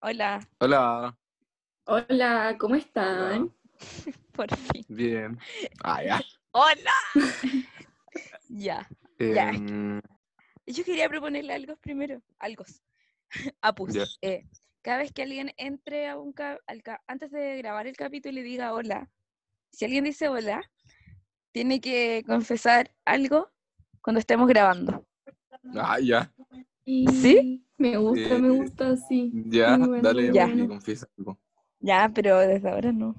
Hola, Hola, Hola, ¿cómo están? por fin. bien. Ah, ya. ¡Hola! ya. Ya. Em, Yo quería proponerle algo primero. Algo. Apus. Eh, cada vez que alguien entre a un ca- al ca- antes de grabar el capítulo y diga hola, si alguien dice hola, tiene que confesar algo cuando estemos grabando. ah, ya. ¿Sí? Me gusta, me Eh, gusta, sí. Ya, bueno, dale, Ya. Confiesa algo. Ya, pero desde ahora no.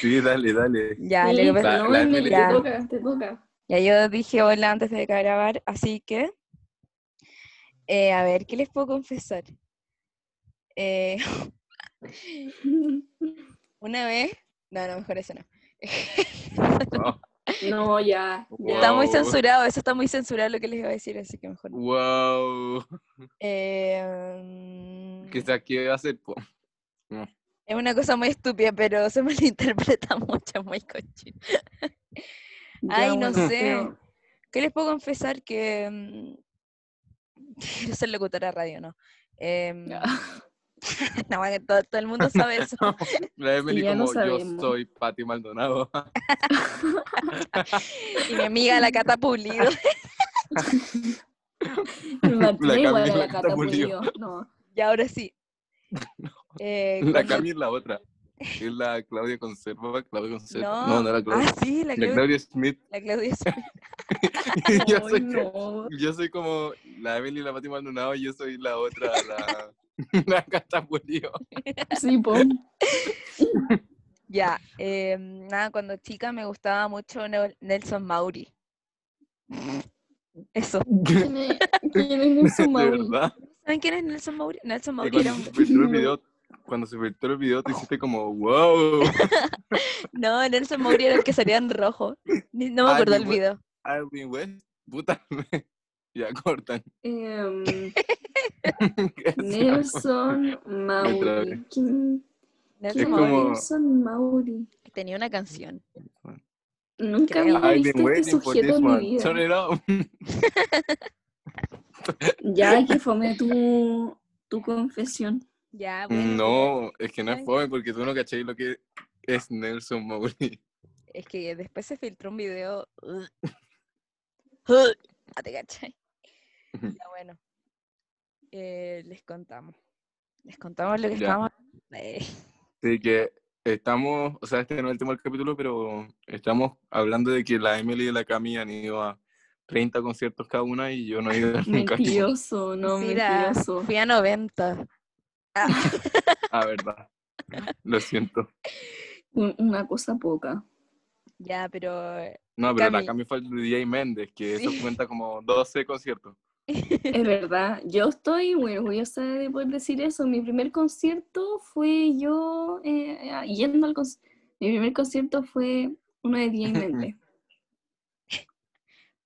Sí, dale, dale. Ya, Sí, pasa- La- no, la Emily, Emily- te Ya. toca, te toca. Ya yo dije hola antes de grabar, así que, eh, a ver, ¿qué les puedo confesar? Eh, una vez, no, no, mejor eso no. Oh, No, ya. Está muy censurado, eso está muy censurado lo que les iba a decir, así que mejor no. wow. Eh, mm, Quizás qué va a hacer, po. es una cosa muy estúpida, pero se malinterpreta mucho, muy cochino. Ay, no sé. ¿Qué les puedo confesar? Que mm, quiero ser locutora de radio, ¿no? Em, Ya. no, bueno, todo, todo el mundo sabe eso. La Emily como yo sabemos. soy Pati Maldonado. Y mi amiga la Cata Pulido. La igual la Cata Pulido. No. Y ahora sí. Eh, La Cami es la otra. Es la Claudia Conserva, Claudia Conserva. No, No, no era Claudia. Ah, sí, la La Claudia, Claudia Smith. la Claudia Smith. yo, soy, no. yo soy como la Emily, la Pati Maldonado, y yo soy la otra, la, la Cata Pulido. Sí, po. Ya, eh, nada, cuando chica me gustaba mucho Nel- Nelson Mauri. Eso. ¿Quién es, quién es Nelson De Mauri? verdad. ¿Saben quién es Nelson Mauri? Nelson Mauri cuando era un... el cuando se filtró el video, te hiciste como, wow. No, Nelson Mauri era el que salía en rojo. No me acuerdo we- video. Alvin West, puta. Ya cortan. Em. Nelson Mauri. vez. ¿Quién, Nelson como- Nelson Mauri? tenía una canción. Nunca Creo. había visto este sujeto en mi vida. Turn it up. Ya que fome tu, tu confesión. Ya, bueno. No, es que no es fome porque tú no cachai lo que es Nelson Mauri. Es que después se filtró un video. Ah, te cachai. Ya bueno. Eh, les contamos. Les contamos lo que Ya. estábamos. Eh, Así que estamos, o sea, este no es el tema del capítulo, pero estamos hablando de que la Emily y la Cami han ido a 30 conciertos cada una y yo no he ido nunca. Mentiroso, no, mira, mentiroso. fui a 90. Ah, Ah, verdad. Lo siento. Un- Una cosa poca. ya, pero No, pero la Cami. Cami fue el de DJ Méndez, que eso Sí. cuenta como 12 conciertos. Es verdad, yo estoy muy orgullosa de poder decir eso. Mi primer concierto fue yo eh, ah, yendo al concierto. Mi primer concierto fue uno de DJ Méndez.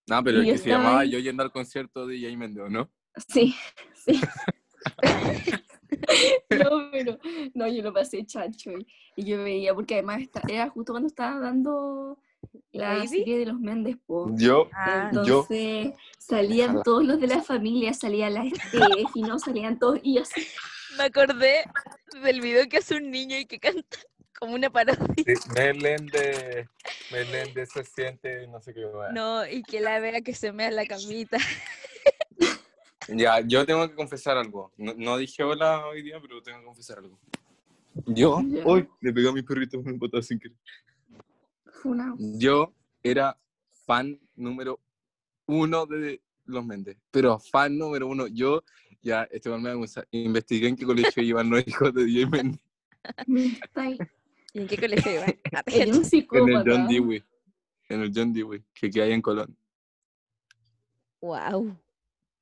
No, pero el que se estaba llamaba ahí. Yo yendo al concierto de DJ Méndez, ¿o ¿no? Sí, sí. No, pero no, yo lo pasé chacho y, y yo veía, porque además era justo cuando estaba dando la serie de los Méndez Po. Yo, ah, yo- Entonces salían Ojalá. todos los de la familia, salía la y no salían todos y yo así, me acordé del video que hace un niño y que canta como una parodia. Meléndez, Meléndez se siente, no sé qué. wea. No, y que la vea que se mea en la camita. Ya, yo tengo que confesar algo. No, no dije hola hoy día, pero tengo que confesar algo. Yo, hoy le pegué a mi perrito un botón sin querer. Funao. Yo era fan número uno de los Méndez, pero fan número uno. Yo, ya, este me vergüenza, investigué en qué colegio iban los hijos de DJ Méndez. Me está ahí. ¿Y en qué colegio iba? Ah, En el. John Dewey. En el John Dewey, que queda ahí en Colón. Wow.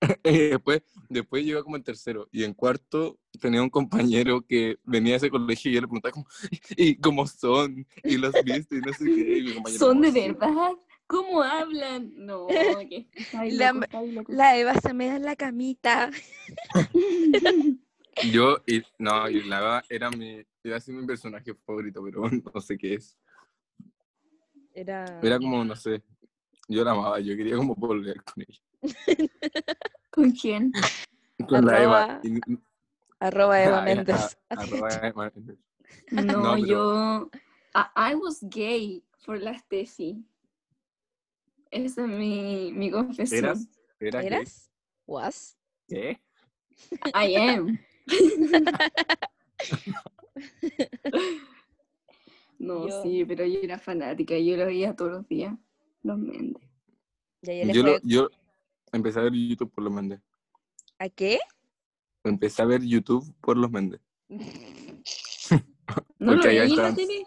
Y después, después llegó como en tercero. Y en cuarto tenía un compañero que venía a ese colegio y yo le preguntaba como, ¿y cómo son? Y los viste y no sé qué. Y mi compañero ¿Son de verdad? ¿Cómo hablan? No, ahí La- loco, está ahí loco. La Eva se mea en la camita. Yo, y, no, y la verdad era mi, era así mi personaje favorito, pero no sé qué es. Era. Era como, no sé, yo la amaba, yo quería como volver con ella. ¿Con quién? Con la Eva. Arroba. Arroba Eva Ay, Méndez. a- arroba Eva Méndez. No, No, yo. I, I was gay for la Steffi. Esa es mi, mi confesión. ¿Eras? ¿Eras gay? ¿Eras? ¿Was? ¿Qué? I am. no, Yo- sí, pero yo era fanática. Yo lo veía todos los días. Los Méndez. Yo, lo- yo empecé a ver YouTube por los Méndez. ¿A qué? Empecé a ver YouTube por los Méndez. ¿No lo veía en la tele?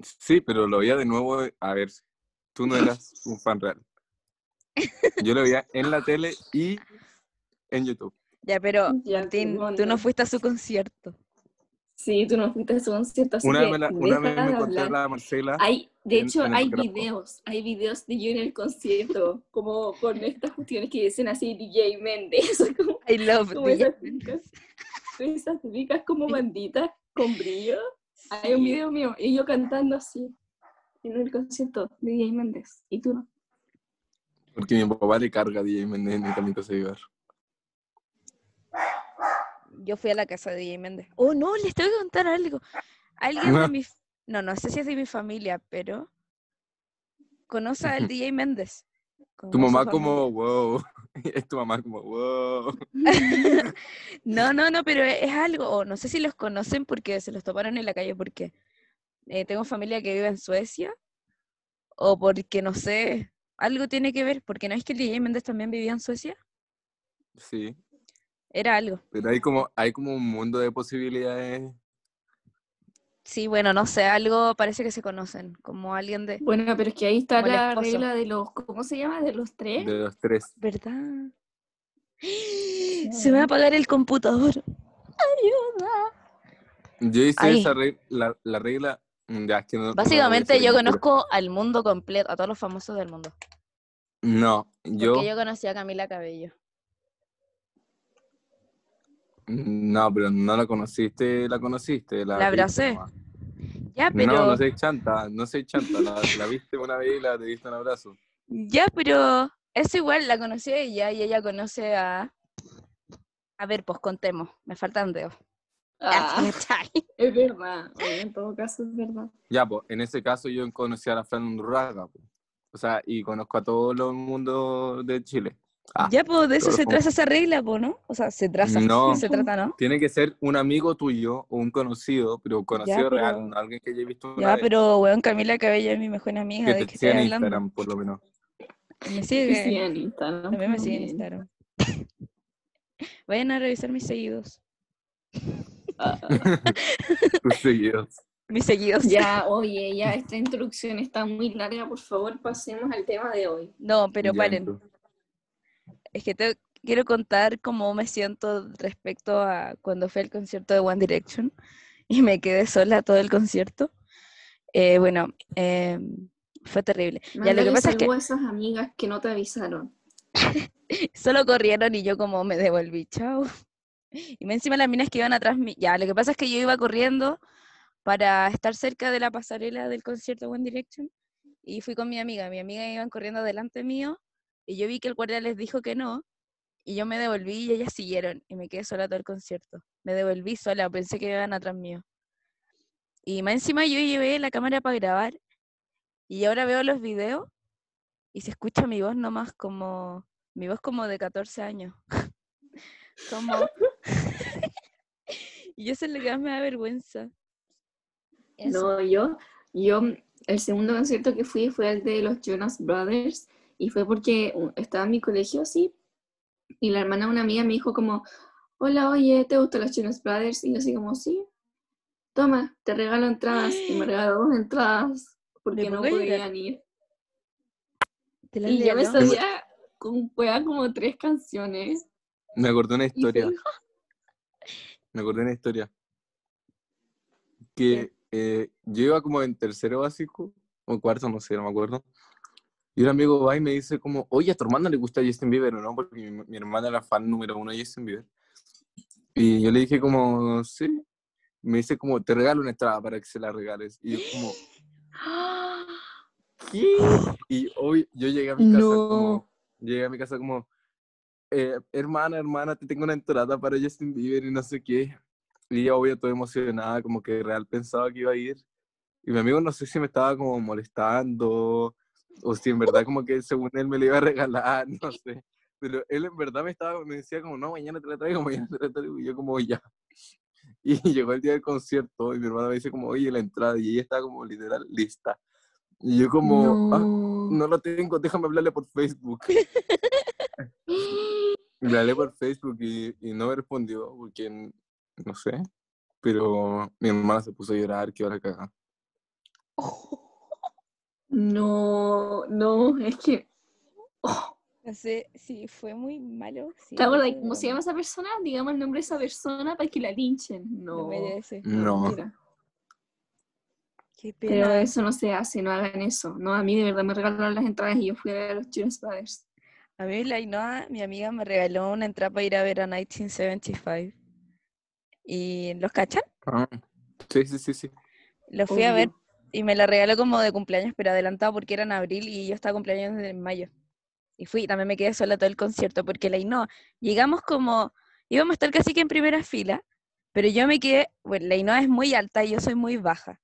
Sí, pero lo veía de nuevo a ver. Tú no eras un fan real. Yo lo veía en la tele y en YouTube. Ya, pero Ya, Martín, tú no fuiste a su concierto. Sí, tú no fuiste a su concierto, así Una vez, me, la- una vez me de encontré a la Marcela. Hay, de en- hecho, en hay Araujo. videos, hay videos de yo en el concierto, como con estas cuestiones que dicen así DJ Méndez, como, I love como DJ esas típicas, esas típicas como banditas con brillo. Hay un video mío y yo cantando así en el concierto de DJ Méndez. ¿Y tú no? Porque mi papá le carga a DJ Méndez en el Camino Ciudad. Yo fui a la casa de DJ Méndez. Oh, no, les tengo que contar algo. Alguien de mi... f- No, no sé si es de mi familia, pero... Conoce al DJ Méndez. Tu mamá como, wow. Es tu mamá como, wow. No, no, no, pero e- es algo, o no sé si los conocen porque se los toparon en la calle porque eh, tengo familia que vive en Suecia, o porque no sé, algo tiene que ver, porque no es que el DJ Méndez también vivía en Suecia, Sí, era algo. pero hay como, hay como un mundo de posibilidades. Sí, bueno, no sé, algo parece que se conocen, como alguien de... Bueno, pero es que ahí está la regla de los, ¿cómo se llama? De los tres. De los tres. ¿Verdad? Se me va a apagar el computador. Ayuda. Yo hice Ahí. esa regla, la, la regla. Ya, es que no- no voy a Básicamente yo conozco al mundo completo, a todos los famosos del mundo. No, yo. Porque yo conocí a Camila Cabello. No, pero no la conociste, la conociste. La, abracé. Ya, pero... No, no soy chanta, no soy chanta. La, la viste una vez y la te diste un abrazo. Ya, pero es igual, la conocí a ella y ella conoce a... A ver, pues contemos, me faltan dedos. Ah, es verdad. En todo caso es verdad. Ya, pues, en ese caso yo conocí a la Fran Undurraga. pues. O sea, y conozco a todo el mundo de Chile. Ah, ya, pues de eso se traza esa regla, pues, ¿no? O sea, se traza, No. se trata, ¿no? Tiene que ser un amigo tuyo o un conocido, pero conocido pero- real, alguien que haya visto una Ya, vez. pero, weón, Camila Cabello es mi mejor amiga, que ¿de te qué siga estoy en hablando? Instagram, por lo menos. Me sigue, sí, en Instagram. también me sigue en. Instagram. Vayan a revisar mis seguidos. Ah, Tus seguidos. Mis seguidos. ya, oye, ya esta introducción está muy larga. Por favor, pasemos al tema de hoy. No, pero Ya, paren. entonces. Es que te quiero contar cómo me siento respecto a cuando fui al concierto de One Direction y me quedé sola todo el concierto. Eh, bueno, eh, fue terrible. Ya, lo que pasa es que a esas amigas que no te avisaron. solo corrieron y yo como me devolví, chao. Y me encima las minas que iban atrás, ya, lo que pasa es que yo iba corriendo para estar cerca de la pasarela del concierto One Direction y fui con mi amiga. Mi amiga iban corriendo delante mío y yo vi que el guardia les dijo que no y yo me devolví y ellas siguieron y me quedé sola todo el concierto. Me devolví sola, pensé que iban atrás mío. Y más encima yo llevé la cámara para grabar y ahora veo los videos y se escucha mi voz nomás como, mi voz como de 14 años. como... y eso es lo que más me da vergüenza. Eso. No, yo, yo, el segundo concierto que fui fue el de los Jonas Brothers y fue porque uh, estaba en mi colegio, sí, y la hermana de una amiga me dijo como, hola, oye, ¿te gustan los Jonas Brothers? Y yo así como, sí, toma, te regalo entradas, y me regaló dos entradas porque no podían ir. ¿Te la Y yo me sabía con wea como tres canciones. Me acordé una historia. Me acordé una historia. Que eh, yo iba como en tercero básico, o cuarto, no sé, no me acuerdo. Y un amigo va y me dice como, oye, a tu hermana le gusta Justin Bieber, ¿o no? Porque mi, mi hermana era fan número uno de Justin Bieber. Y yo le dije como, sí. Me dice como, te regalo una entrada para que se la regales. Y yo como, ¿qué? Y hoy yo llegué a mi casa No. como, llegué a mi casa como, eh, hermana, hermana, te tengo una entrada para Justin Bieber y no sé qué. Y ella, obvio, toda emocionada, como que real pensaba que iba a ir. Y mi amigo no sé si me estaba como molestando o si en verdad como que según él me lo iba a regalar, no sé. Pero él en verdad me estaba, me decía como, no, mañana te la traigo, mañana te la traigo. Y yo como, ya. Y llegó el día del concierto y mi hermana me dice como, oye, la entrada. Y ella está como literal lista. Y yo como, ah, No. no lo tengo, déjame hablarle por Facebook. Le hablé por Facebook y, y no me respondió porque, no sé, pero mi hermana se puso a llorar, que ahora caga. No, no, es que. Oh, No sé, sí, fue muy malo. Sí, ¿Te acuerdas cómo se llama esa persona? Digamos el nombre de esa persona para que la linchen. No No. merece. No. mentira. Qué Pero pena. eso no se hace, no hagan eso. No, a mí de verdad me regalaron las entradas y yo fui a ver a los Jonas Brothers. A mí la Ainhoa, mi amiga, me regaló una entrada para ir a ver a 1975. ¿Y los cachan? Ah, sí, sí, sí, sí. Lo fui a ver. Y me la regaló como de cumpleaños, pero adelantado porque era en abril y yo estaba cumpleaños en mayo. Y fui, también me quedé sola todo el concierto porque la Ainhoa, llegamos como, íbamos a estar casi que en primera fila, pero yo me quedé, bueno, la Ainhoa es muy alta y yo soy muy baja.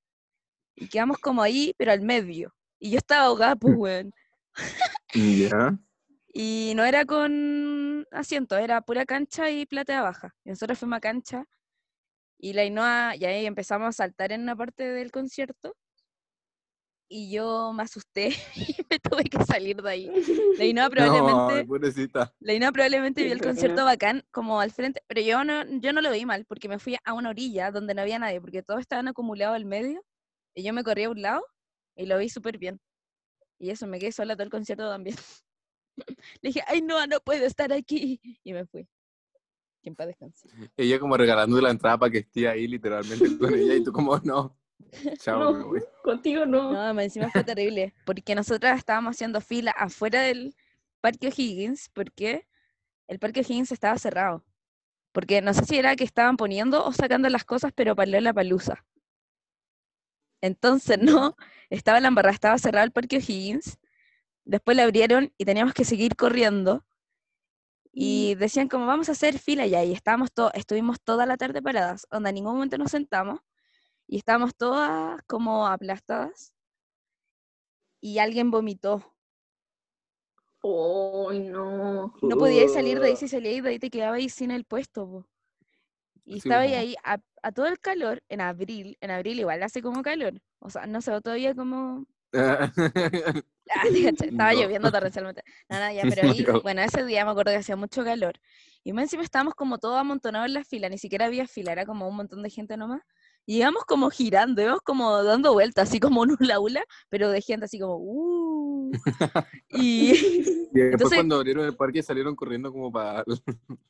Y quedamos como ahí, pero al medio. Y yo estaba ahogada, pues, weón. Y no era con asiento, era pura cancha y platea baja. Y nosotros fuimos a cancha y la Ainhoa, y ahí empezamos a saltar en una parte del concierto. Y yo me asusté y me tuve que salir de ahí. No, probablemente, la Ainhoa probablemente vio el concierto bacán como al frente, pero yo no, yo no lo vi mal porque me fui a una orilla donde no había nadie, porque todos estaban acumulados al medio y yo me corrí a un lado y lo vi súper bien. Y eso, me quedé sola todo el concierto también. Le dije, ay, no, no puedo estar aquí. Y me fui. Que en paz descanse. Ella como regalando la entrada para que esté ahí literalmente con ella y tú como, no. Chao, me No, contigo no. No, más encima fue terrible, porque nosotras estábamos haciendo fila afuera del Parque O'Higgins, porque el Parque O'Higgins estaba cerrado. Porque no sé si era que estaban poniendo o sacando las cosas, pero para la palusa. Entonces, no, estaba la embarrada, estaba cerrado el Parque O'Higgins. Después lo abrieron y teníamos que seguir corriendo. Y decían como vamos a hacer fila ya, y estábamos to- estuvimos toda la tarde paradas, donde en ningún momento nos sentamos, y estábamos todas como aplastadas, y alguien vomitó. Ay, no. No podíais salir de ahí, si salíais de ahí te quedabas ahí sin el puesto. po. Y Sí, estaba ahí a, a todo el calor, en abril, en abril igual hace como calor, o sea, no sé, todavía como... Ah, estaba No. lloviendo torrencialmente. No, no, ya, pero ahí, No. bueno, ese día me acuerdo que hacía mucho calor. Y más encima estábamos como todos amontonados en la fila, ni siquiera había fila, era como un montón de gente nomás. Y íbamos como girando, íbamos como dando vueltas, así como un hula hula, pero de gente así como, uh. Y Y después Entonces- cuando abrieron el parque salieron corriendo como para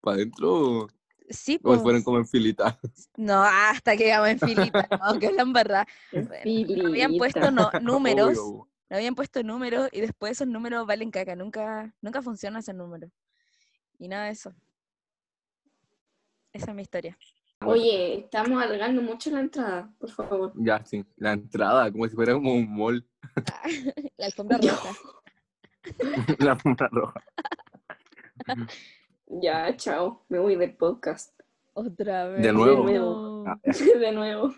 para adentro o, sí, o fueron pues, como en filita. no, hasta que íbamos en filita, aunque es la embarrada. Bueno, habían puesto no- números, Obvio. no habían puesto números y después esos números valen caca, nunca, nunca funciona ese número. Y nada de eso. Esa es mi historia. Oye, estamos alargando mucho la entrada, por favor. Ya, sí. La entrada, como si fuera como un mall. La alfombra roja. la alfombra roja. Ya, chao. Me voy del podcast. Otra vez. De nuevo. nuevo. Ah, De nuevo.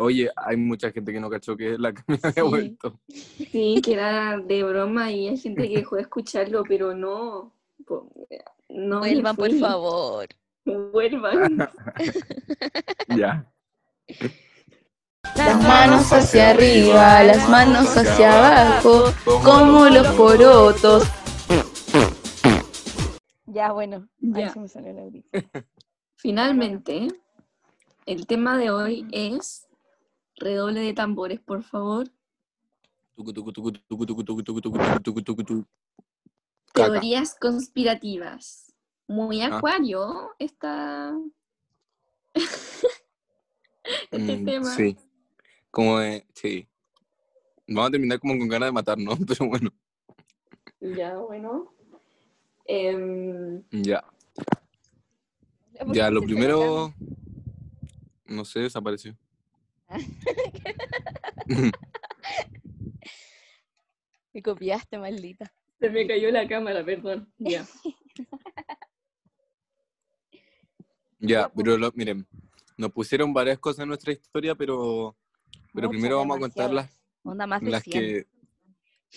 Oye, hay mucha gente que no cachó que la Cami había Sí. vuelto. Sí, que era de broma y hay gente que dejó de escucharlo, pero no. No Vuelvan, por favor. Vuelvan. ya. Las manos hacia arriba, las manos hacia abajo, como los porotos. Ya, bueno, ya. Se me salió la Finalmente, el tema de hoy es redoble de tambores, por favor. Teorías conspirativas. Muy Ah. acuario esta... este Mm, tema. Sí. Como de, sí. Vamos a terminar como con ganas de matar, ¿no? Pero bueno, Ya, bueno. Em, ya. ¿por Ya, lo se primero, no sé, desapareció. Me copiaste, maldita. se me cayó la cámara, perdón. Ya. Ya, pero lo- miren, nos pusieron varias cosas en nuestra historia, pero, pero primero vamos a contar las, demasiadas. Onda más de las 100. que...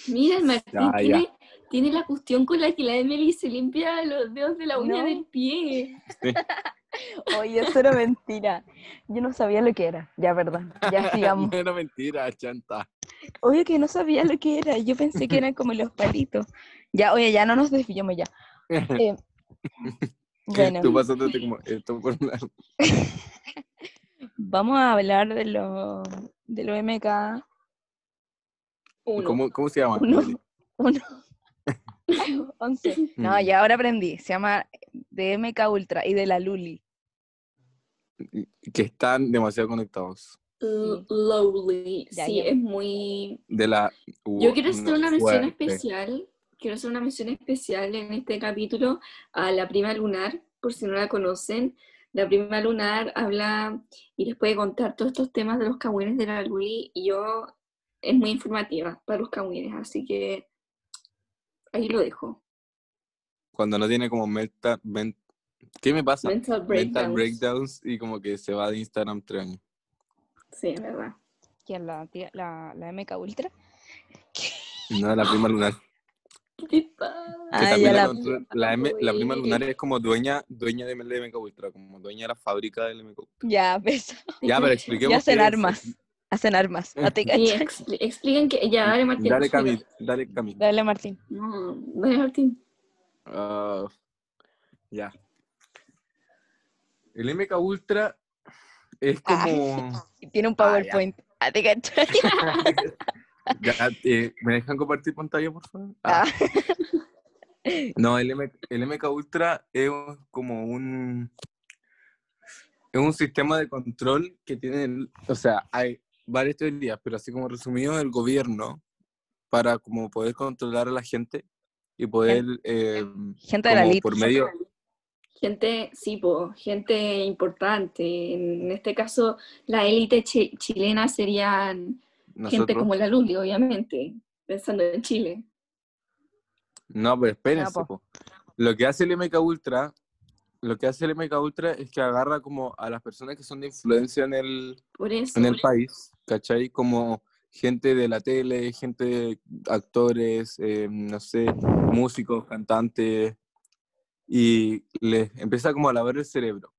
Mira, el Martín Ya, ya. tiene, tiene la cuestión con la que la Emily se limpia los dedos de la uña No. del pie. Oye, eso era mentira. Yo no sabía lo que era. Ya, perdón. Ya sigamos. no era mentira, chanta. Oye, que no sabía lo que era. Yo pensé que eran como los palitos. Ya, oye, ya no nos desviamos ya. Eh, bueno, Tú pasándote como esto por un lado. vamos a hablar de lo, de lo MK Uno. ¿Cómo, ¿Cómo se llama? Uno. 1. 11. No, Mm. ya ahora aprendí. Se llama de MK Ultra y de la Luli. Que están demasiado conectados. L- Lowly. Ya, sí, ya. es muy. De la... Yo quiero hacer no, una mención especial. Quiero hacer una mención especial en este capítulo a la prima lunar, por si no la conocen. La prima lunar habla y les puede contar todos estos temas de los cagüines de la Luli y yo es muy informativa para los cagüines, así que ahí lo dejo. Cuando no tiene como mental... men- ¿Qué me pasa? Mental Mental breakdowns. breakdowns y como que se va de Instagram tres años. Sí, es verdad. ¿Quién? La, tía- la, la MK Ultra. No, la prima lunar. ¿Qué te? Que Ah, la, la- controla- la, M- la prima lunar es como dueña, dueña de MK Ultra, como dueña de la fábrica del MK Ultra. Ya, ves. Ya, pero expliquemos. Ya hacen es. armas. Hacen armas. ¿A ti, Sí, cachai? expli- expliquen que. Ya, dale, Martín. Dale. Camil, dale, Camil. Dale, Martín. No, dale, Martín. Ah, ya. El MK Ultra es Ah. como. Tiene un Ah. PowerPoint. ¿A ti, cachai? Ya, eh, ¿Me dejan compartir pantalla, por favor? Ah. Ah. No, el, M- el MK Ultra es como un. Es un sistema de control que tiene. O sea, hay varias teorías, pero así como resumido, el gobierno para como poder controlar a la gente y poder. eh, Gente de la elite. por medio. Gente, sí, po, gente importante. En este caso, la élite chi- chilena serían gente como la Luli, obviamente, pensando en Chile. No, pero espérense, po. po. Lo que hace el MK Ultra, lo que hace el MK Ultra es que agarra como a las personas que son de influencia en el, Por eso, en el país, ¿cachai? Como gente de la tele, gente, actores, eh, no sé, músicos, cantantes, y les empieza como a lavar el cerebro.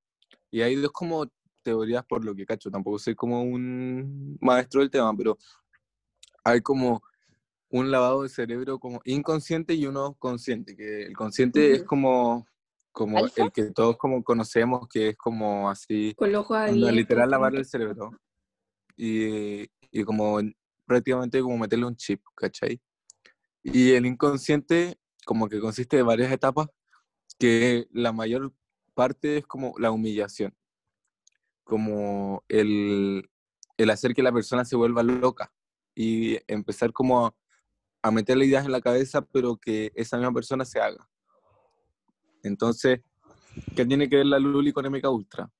Y hay dos como teorías por lo que cacho, tampoco soy como un maestro del tema, pero hay como un lavado de cerebro como inconsciente y uno consciente, que el consciente es Ujú. como, como ¿Alfa? el que todos como conocemos, que es como así, con los ojos literal como lavar el cerebro y, y como en- prácticamente como meterle un chip, ¿cachai? Y el inconsciente como que consiste de varias etapas que la mayor parte es como la humillación, como el, el hacer que la persona se vuelva loca y empezar como a, a meterle ideas en la cabeza, pero que esa misma persona se haga. Entonces, ¿qué tiene que ver la Luli con MK Ultra?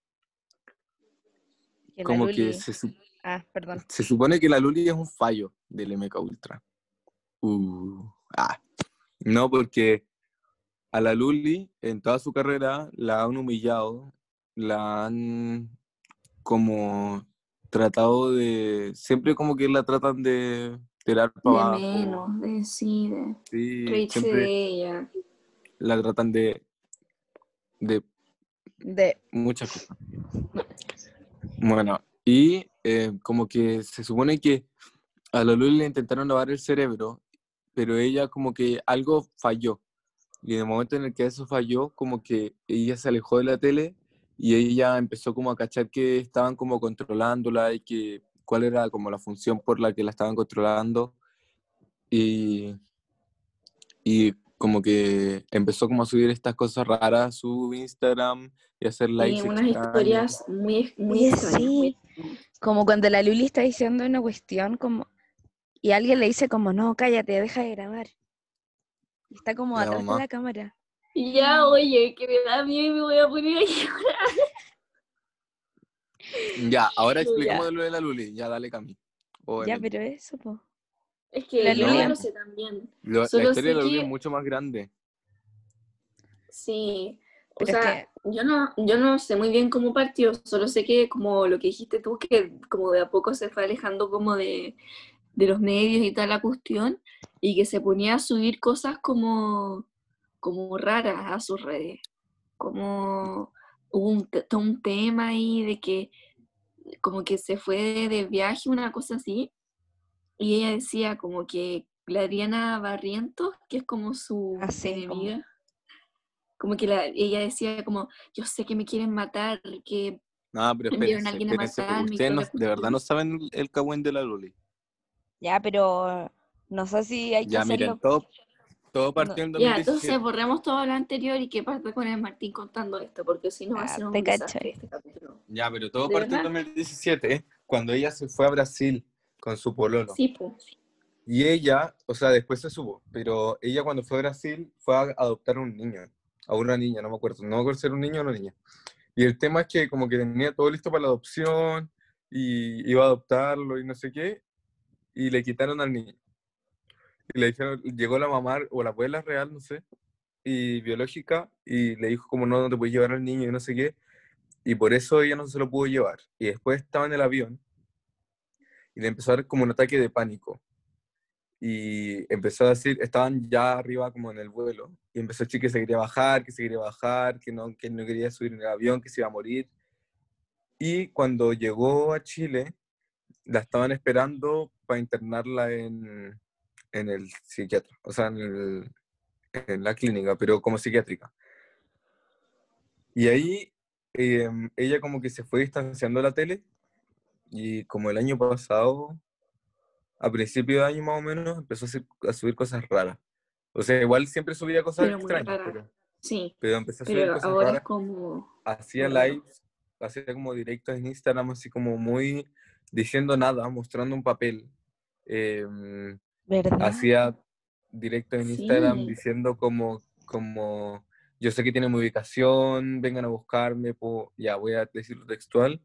Que Como que se, Ah, perdón. se supone que la Luli es un fallo del MK Ultra. Uh, ah. No, porque a la Luli en toda su carrera la han humillado, la han como tratado de, siempre como que la tratan de tirar para De abajo. menos, de sí, de Sí, reírse siempre de ella. la tratan de, de De... muchas cosas. Bueno, y eh, como que se supone que a la Luli le intentaron lavar el cerebro, pero ella como que algo falló. Y en el momento en el que eso falló, como que ella se alejó de la tele y ella empezó como a cachar que estaban como controlándola y que cuál era como la función por la que la estaban controlando. Y, y como que empezó como a subir estas cosas raras a su Instagram y hacer likes. Y unas historias muy, muy extrañas. sí. muy. Como cuando la Luli está diciendo una cuestión como... Y alguien le dice como, no, cállate, deja de grabar. Y está como La atrás mamá. de la cámara. Y ya, oye, que me da miedo y me voy a poner ahí. Ya, ahora Ya. expliquemos lo de la Luli. Ya, dale, Cami. Ya, pero eso, po. Es que La Luli- ya lo sé también. Lo- la solo historia de la Luli que- es mucho más grande. Sí, O Pero es sea, yo no, yo no sé muy bien cómo partió, solo sé que como lo que dijiste tú, que como de a poco se fue alejando como de, de los medios y tal la cuestión, y que se ponía a subir cosas como, como raras a sus redes. Como hubo un, un tema ahí de que como que se fue de, de viaje, una cosa así, y ella decía como que la Adriana Barrientos, que es como su Ah, sí, como- enemiga, como que la- ella decía como, yo sé que me quieren matar, que No, pero espérense, a alguien a espérense, matarme y Ustedes no- la de verdad no saben el, cagüín de la Luli. Ya, pero no sé si hay que Ya, hacerlo. miren, todo, todo partió en ya, 2017. entonces borremos todo lo anterior y que parte con el Martín contando esto, porque si no va a Ah, ser un te desastre este capítulo. Ya, pero todo ¿De partió en verdad? 2017, ¿eh? cuando ella se fue a Brasil con su pololo. Sí, pues. Y ella, o sea, después se supo, pero ella cuando fue a Brasil fue a adoptar a un niño, a una niña, no me acuerdo, no me acuerdo si era un niño o una niña. Y el tema es que como que tenía todo listo para la adopción y iba a adoptarlo y no sé qué, y le quitaron al niño. Y le dijeron, llegó la mamá o la abuela real, no sé, y biológica, y le dijo como no, no te puedes llevar al niño y no sé qué, y por eso ella no se lo pudo llevar. Y después estaba en el avión y le empezó a dar como un ataque de pánico. Y empezó a decir, estaban ya arriba como en el vuelo, y empezó a decir que se quería bajar, que se quería bajar, que no, que no quería subir en el avión, que se iba a morir. Y cuando llegó a Chile, la estaban esperando para internarla en, en el psiquiatra, o sea, en, el- en la clínica, pero como psiquiátrica. Y ahí eh, ella como que se fue distanciando de la tele y como el año pasado, a principio de año más o menos, empezó a, subir cosas raras. O sea, igual siempre subía cosas Pero extrañas, pero, Sí, pero empezó a subir pero cosas ahora es raras. como... Hacía lives, hacía como directos en Instagram, así como muy diciendo nada, mostrando un papel. Em, ¿Verdad? hacía directo en Instagram diciendo como, como, yo sé que tienen mi ubicación, vengan a buscarme, ya voy a decirlo textual,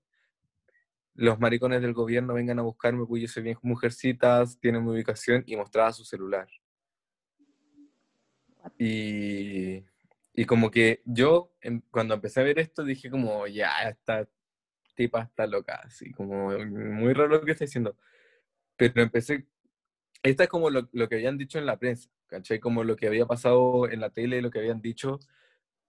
los maricones del gobierno vengan a buscarme, pues yo soy bien mujercitas, tienen mi ubicación, y mostraba su celular. Y, y como que yo, cuando empecé a ver esto, dije como, ya, esta tipa está loca, así como muy raro lo que está diciendo. Pero empecé, esta es como lo, lo que habían dicho en la prensa, ¿cachai? Como lo que había pasado en la tele, lo que habían dicho,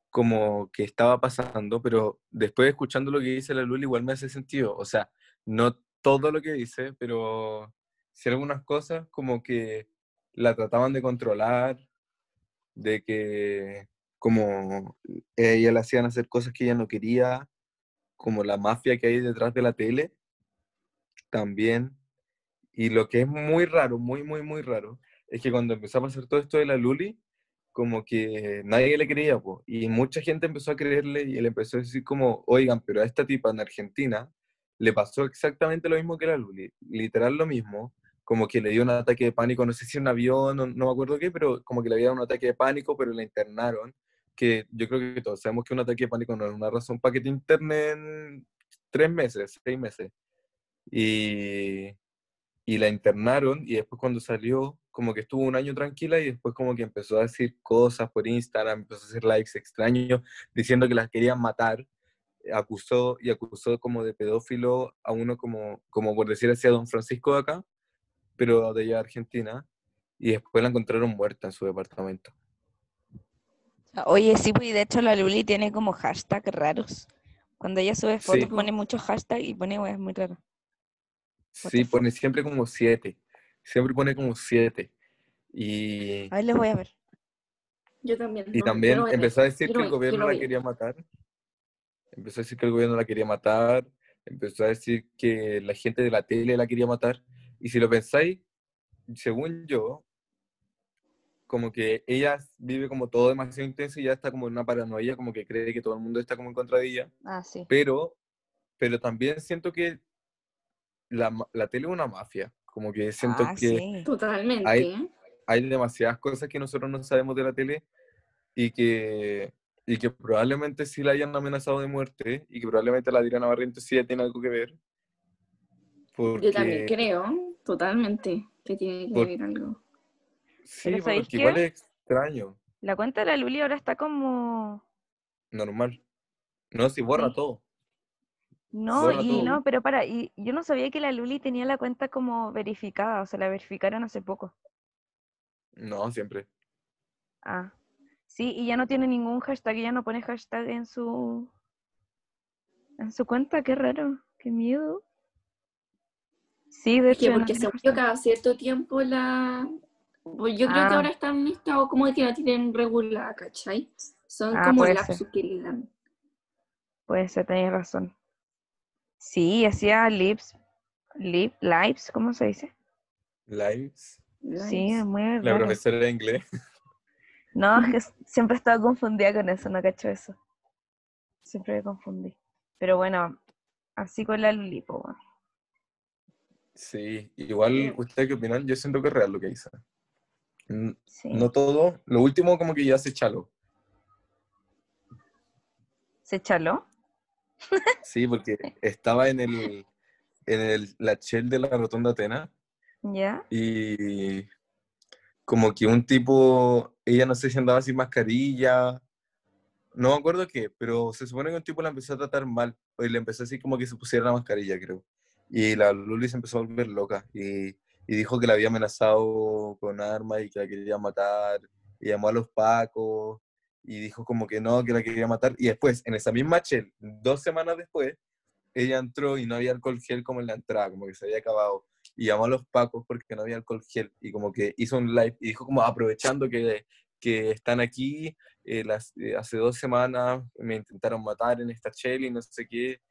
como que estaba pasando, pero después escuchando lo que dice la Luli igual me hace sentido. O sea, no todo lo que dice, pero sí algunas cosas como que la trataban de controlar, de que como ella le hacían hacer cosas que ella no quería, como la mafia que hay detrás de la tele, también. Y lo que es muy raro, muy, muy, muy raro, es que cuando empezó a pasar todo esto de la Luli, como que nadie le creía, po, y mucha gente empezó a creerle y él empezó a decir como, oigan, pero a esta tipa en Argentina le pasó exactamente lo mismo que la Luli, literal lo mismo, como que le dio un ataque de pánico, no sé si un avión, no, no me acuerdo qué, pero como que le había dado un ataque de pánico, pero la internaron, que yo creo que todos sabemos que un ataque de pánico no es una razón para que te internen tres meses, seis meses. Y, y la internaron y después cuando salió, como que estuvo un año tranquila y después como que empezó a decir cosas por Instagram, empezó a hacer likes extraños, diciendo que las querían matar, acusó y acusó como de pedófilo a uno como, como por decir así a don Francisco de acá, pero de allá de Argentina, y después la encontraron muerta en su departamento. Oye, sí, pues y de hecho la Luli tiene como hashtag raros. Cuando ella sube fotos Sí. pone muchos hashtags y pone weas muy raras. Sí, pone siempre como siete, siempre pone como siete. Y, A ver, les voy a ver. Yo también. Y no, también empezó a decir yo que el gobierno no la quería matar. Empezó a decir que el gobierno la quería matar. Empezó a decir que la gente de la tele la quería matar. Y si lo pensáis, según yo, como que ella vive como todo demasiado intenso y ya está como en una paranoia, como que cree que todo el mundo está como en contra de ella. Ah, sí. Pero, pero también siento que la, la tele es una mafia. Como que siento Ah, que sí. Totalmente. Hay- hay demasiadas cosas que nosotros no sabemos de la tele y que, y que probablemente sí la hayan amenazado de muerte y que probablemente la Adriana Barrientos sí ya tiene algo que ver. Porque, Yo también creo, totalmente, que tiene que Por- ver algo. Sí, Pero ¿sabéis porque igual qué? es extraño. La cuenta de la Luli ahora está como normal. No, si borra Sí. todo. No, Borra y no, pero para, y yo no sabía que la Luli tenía la cuenta como verificada, o sea, la verificaron hace poco. No, siempre. Ah, sí, y ya no tiene ningún hashtag, ya no pone hashtag en su en su cuenta, qué raro, qué miedo. Sí, de Es que hecho, no porque tiene según yo cada cierto tiempo la... pues yo creo que Ah. ahora están en un estado como de que la tienen regulada, ¿cachai? Son Ah, como lapsus ser. que le dan. Puede ser, razón. Sí, hacía lives, lip, lives, ¿cómo se dice? Lives. Sí, muy La raro. profesora de inglés. No, es que siempre estaba confundida con eso, no cacho eso. Siempre me confundí. Pero bueno, así con la Luli, po, weón. Sí, igual, Sí. ¿ustedes qué opinan? Yo siento que es real lo que Sí. No todo, lo último como que ya se chalo. ¿Se chaló? Sí, porque estaba en el, en el, la shell de la Rotonda Atena ¿Ya? y como que un tipo, ella no sé si andaba sin mascarilla, no me acuerdo qué, pero se supone que un tipo la empezó a tratar mal, y le empezó así como que se pusiera la mascarilla, creo. Y la Luli se empezó a volver loca y, y dijo que la había amenazado con armas y que la quería matar, y llamó a los pacos y dijo como que no, que la quería matar. Y después, en esa misma shell, dos semanas después, ella entró y no había alcohol gel como en la entrada, como que se había acabado. Y llamó a los pacos porque no había alcohol gel. Y como que hizo un live y dijo como aprovechando que, que están aquí, eh, las, eh, hace dos semanas me intentaron matar en esta shell y no sé qué.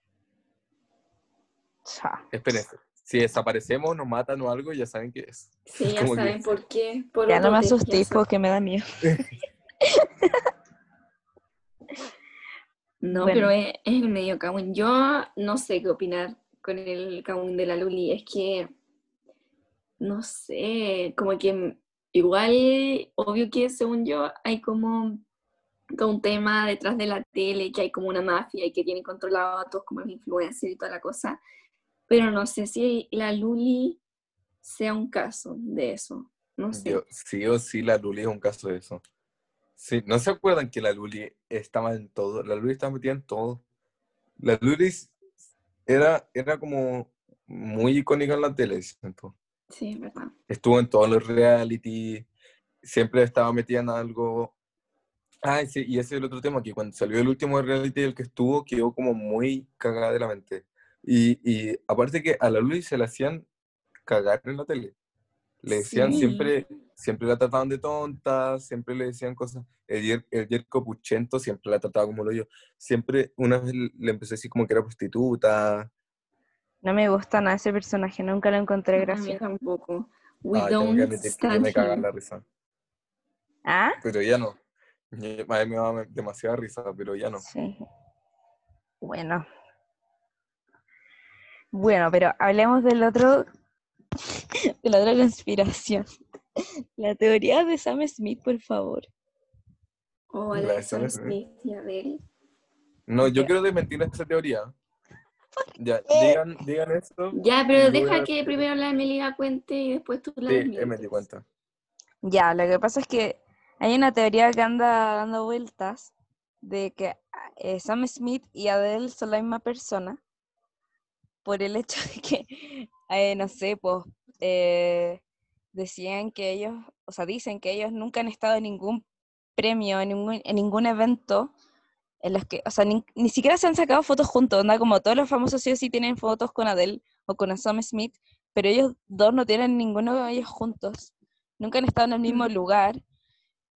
Cha. Espérense, si desaparecemos, nos matan o algo, ya saben qué es. Sí, ya Como que- saben por qué. Por Ya no me asustéis saben. porque me da miedo. No, Bueno. pero es, es el medio Kawin. Yo no sé qué opinar con el Kawin de la Luli. Es que, no sé, como que igual, obvio que según yo hay como todo un tema detrás de la tele, que hay como una mafia y que tienen controlado a todos como los influencers y toda la cosa. Pero no sé si la Luli sea un caso de eso. No sé. Yo- sí o sí, la Luli es un caso de eso. Sí, ¿no se acuerdan que la Luli estaba en todo? La Luli estaba metida en todo. La Luli era, era como muy icónica en la tele, siento. Sí, verdad. Estuvo en todos los reality, siempre estaba metida en algo. Ah, sí, y ese es el otro tema, que cuando salió el último reality del que estuvo, quedó como muy cagada de la mente. Y, y aparte que a la Luli se la hacían cagar en la tele. Le decían Sí. siempre, siempre la trataban de tonta, siempre le decían cosas. El, Yer- el Yerko Puchento siempre la trataba como lo yo. Siempre, una vez le empecé a decir como que era prostituta. No me gusta nada ese personaje, nunca lo encontré A mí gracioso. tampoco. We que don't que me him. la risa. ¿Ah? Pero ya no. A mí me daba demasiada risa, pero ya no. Sí. Bueno. Bueno, pero hablemos del otro, de la otra conspiración. La teoría de Sam Smith, por favor. O La la de Sam Smith. Y Adele. No, yo Ya. quiero desmentir esa teoría. Ya, digan, digan esto. Ya, pero deja a- que primero la Melida cuente y después tú la Sí, di cuenta. Ya, lo que pasa es que hay una teoría que anda dando vueltas de que eh, Sam Smith y Adele son la misma persona por el hecho de que, eh, no sé, pues eh, decían que ellos, o sea, dicen que ellos nunca han estado en ningún premio, en ningún, en ningún evento en los que, o sea, ni, ni siquiera se han sacado fotos juntos, onda como todos los famosos sí o sí tienen fotos con Adele o con Sam Smith, pero ellos dos no tienen ninguno de ellos juntos, nunca han estado en el mismo Mm. lugar.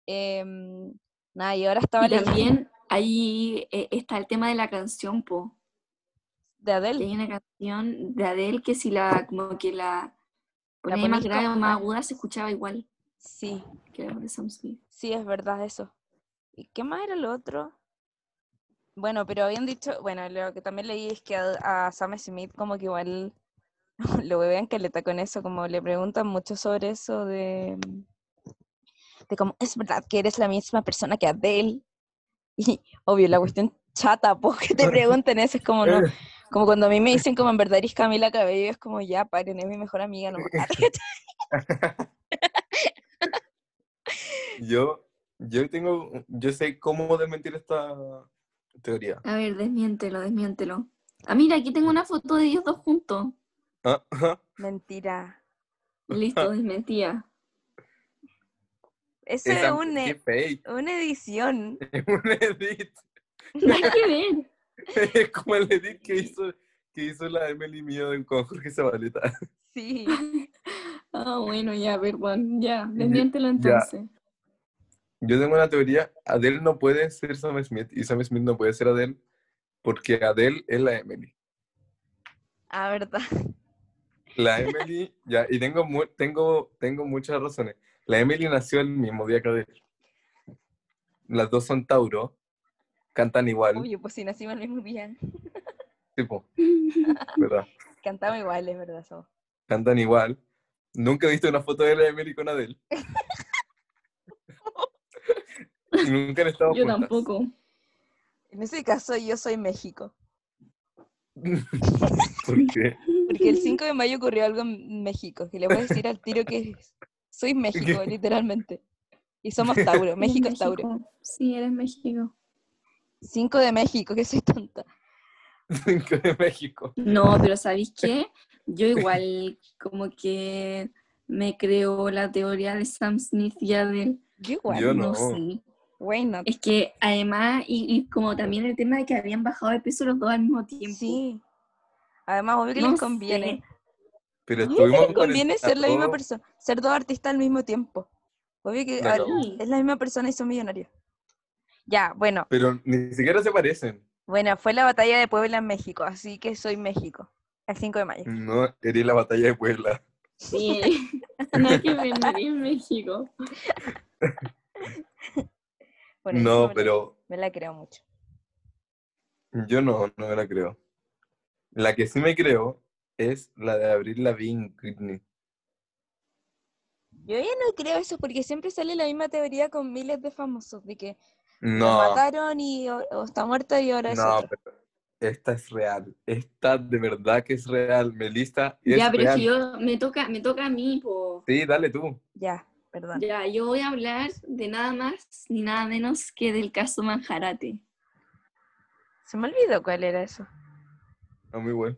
Em, nada, y ahora estaba Y también ahí eh, está el tema de la canción, po. de Que Adele. hay una canción de Adele que si la, como que la ponía más grave o más aguda se escuchaba igual Sí, que de Sam Smith. sí, es verdad eso. ¿Y qué más era lo otro? Bueno, pero habían dicho, bueno, lo que también leí es que a, a Sam Smith como que igual lo vean que le está con eso, como le preguntan mucho sobre eso de, de como, es verdad que eres la misma persona que Adele. Y obvio, la cuestión chata, pues que te pregunten eso, es como no, como cuando a mí me dicen como en verdad eres Camila Cabello, es como ya, paren, es mi mejor amiga, no Yo, yo tengo, yo sé cómo desmentir esta, Teoría. A ver, desmiéntelo, desmiéntelo. Ah, mira, aquí tengo una foto de ellos dos juntos. Ah. Mentira. Listo, desmentía. Eso es un e- una edición. Es un edit. Nada que ver. Como el edit que hizo, que hizo la Emily mío con Jorge Zabaleta. Sí. Ah, bueno, ya, perdón. Ya, Ya- desmiéntelo ya. entonces. Yo tengo una teoría. Adele no puede ser Sam Smith y Sam Smith no puede ser Adele porque Adele es la Emily. Ah, verdad. La Emily, ya, y tengo, mu- tengo, tengo muchas razones. La Emily nació el mismo día que Adele. Las dos son Tauro, cantan igual, Oye, pues si nacimos el mismo día. tipo, ¿verdad? Cantamos igual, es verdad. somos. Cantan igual. Nunca he visto una foto de la Emily con Adele. Y nunca han estado Yo juntas. tampoco. En ese caso, yo soy México. ¿Por qué? Porque el 5 de mayo ocurrió algo en México. Que le voy a decir al tiro que soy México, literalmente. Y somos Tauro. México es Tauro. Sí, eres México. 5 de México, que soy tonta. 5 de México. No, pero ¿sabéis qué? Yo igual como que me creo la teoría de Sam Smith y Adele. Yo igual. Yo No no. sé. Why not? Es que además, y, y como también el tema de que habían bajado de peso los dos al mismo tiempo. Sí. Además, obvio que No les conviene. sé. Pero estuvimos les conviene ser la misma persona. Ser dos artistas al mismo tiempo. Obvio que Claro. es la misma persona y son millonarios. Ya, bueno. Pero ni siquiera se parecen. Bueno, fue la batalla de Puebla en México, así que soy México. El 5 de mayo. No, eres la batalla de Puebla. Sí, nada que ver, nací en México. Por eso No, me- pero Me la creo mucho. yo no, no me la creo. La que sí me creo es la de Abril Lavigne. Britney. Yo ya no creo eso porque siempre sale la misma teoría con miles de famosos, de que lo No, mataron y o, o está muerta y ahora es no, otro. pero esta es real. Esta de verdad que es real. Melissa es ya, pero real. que yo, me toca, me toca a mí, po. Sí, dale tú. Ya, perdón. Ya, yo voy a hablar de nada más ni nada menos que del caso Manjarate. Se me olvidó cuál era eso. Ah, muy bueno.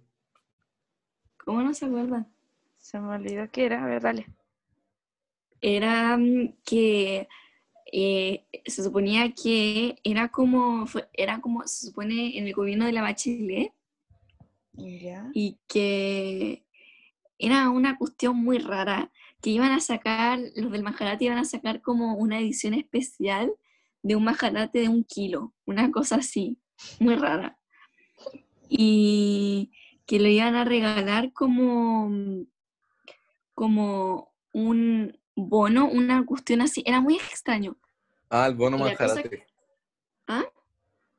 ¿Cómo no se acuerdan? Se me olvidó qué era. A ver, dale. Era mm, que eh, se suponía que era como, fue- era como, se supone, en el gobierno de la Bachelet y que era una cuestión muy rara, que iban a sacar, los del Majarate iban a sacar como una edición especial de un Majarate de un kilo, una cosa así, muy rara. Y que lo iban a regalar como, como un bono, una cuestión así, era muy extraño. Ah, el bono manjarate. ¿Ah?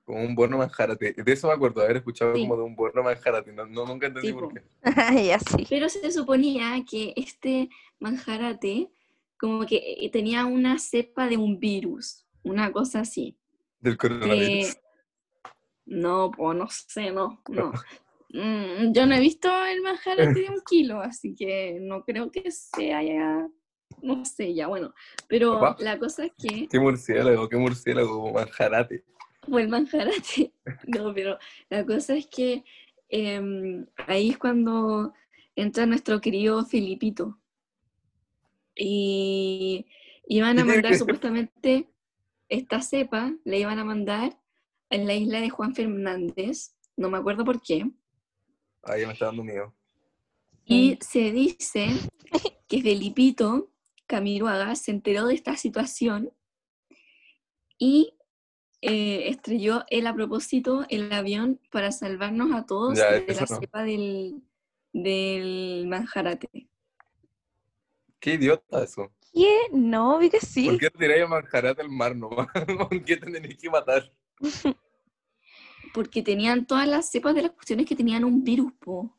Como un bono manjarate. De eso me acuerdo, de haber escuchado Sí. como de un bono manjarate. No, no nunca entendí Sí, por po. qué. ya sí. Pero se suponía que este manjarate como que eh, tenía una cepa de un virus, una cosa así. Del coronavirus. que- no, pues no sé, no, no. Mm, yo no he visto el manjarate de un kilo, así que no creo que se haya, no sé, ya bueno. Pero Papá. la cosa es que Qué murciélago, qué murciélago, manjarate. fue el manjarate. No, pero la cosa es que em, ahí es cuando entra nuestro querido Filipito. Y iban a ¿Qué tiene mandar supuestamente esta cepa, le iban a mandar en la isla de Juan Fernández, no me acuerdo por qué. Ahí me está dando miedo. Y se dice que Felipito Camiruaga se enteró de esta situación y eh, estrelló él a propósito el avión para salvarnos a todos Ya, de la no. cepa del, del manjarate. Qué idiota eso. ¿Qué? No, vi que sí. ¿Por qué tiráis a manjarate al mar nomás? ¿Por qué te tenéis que matar? Porque tenían todas las cepas de las cuestiones que tenían un virus, po.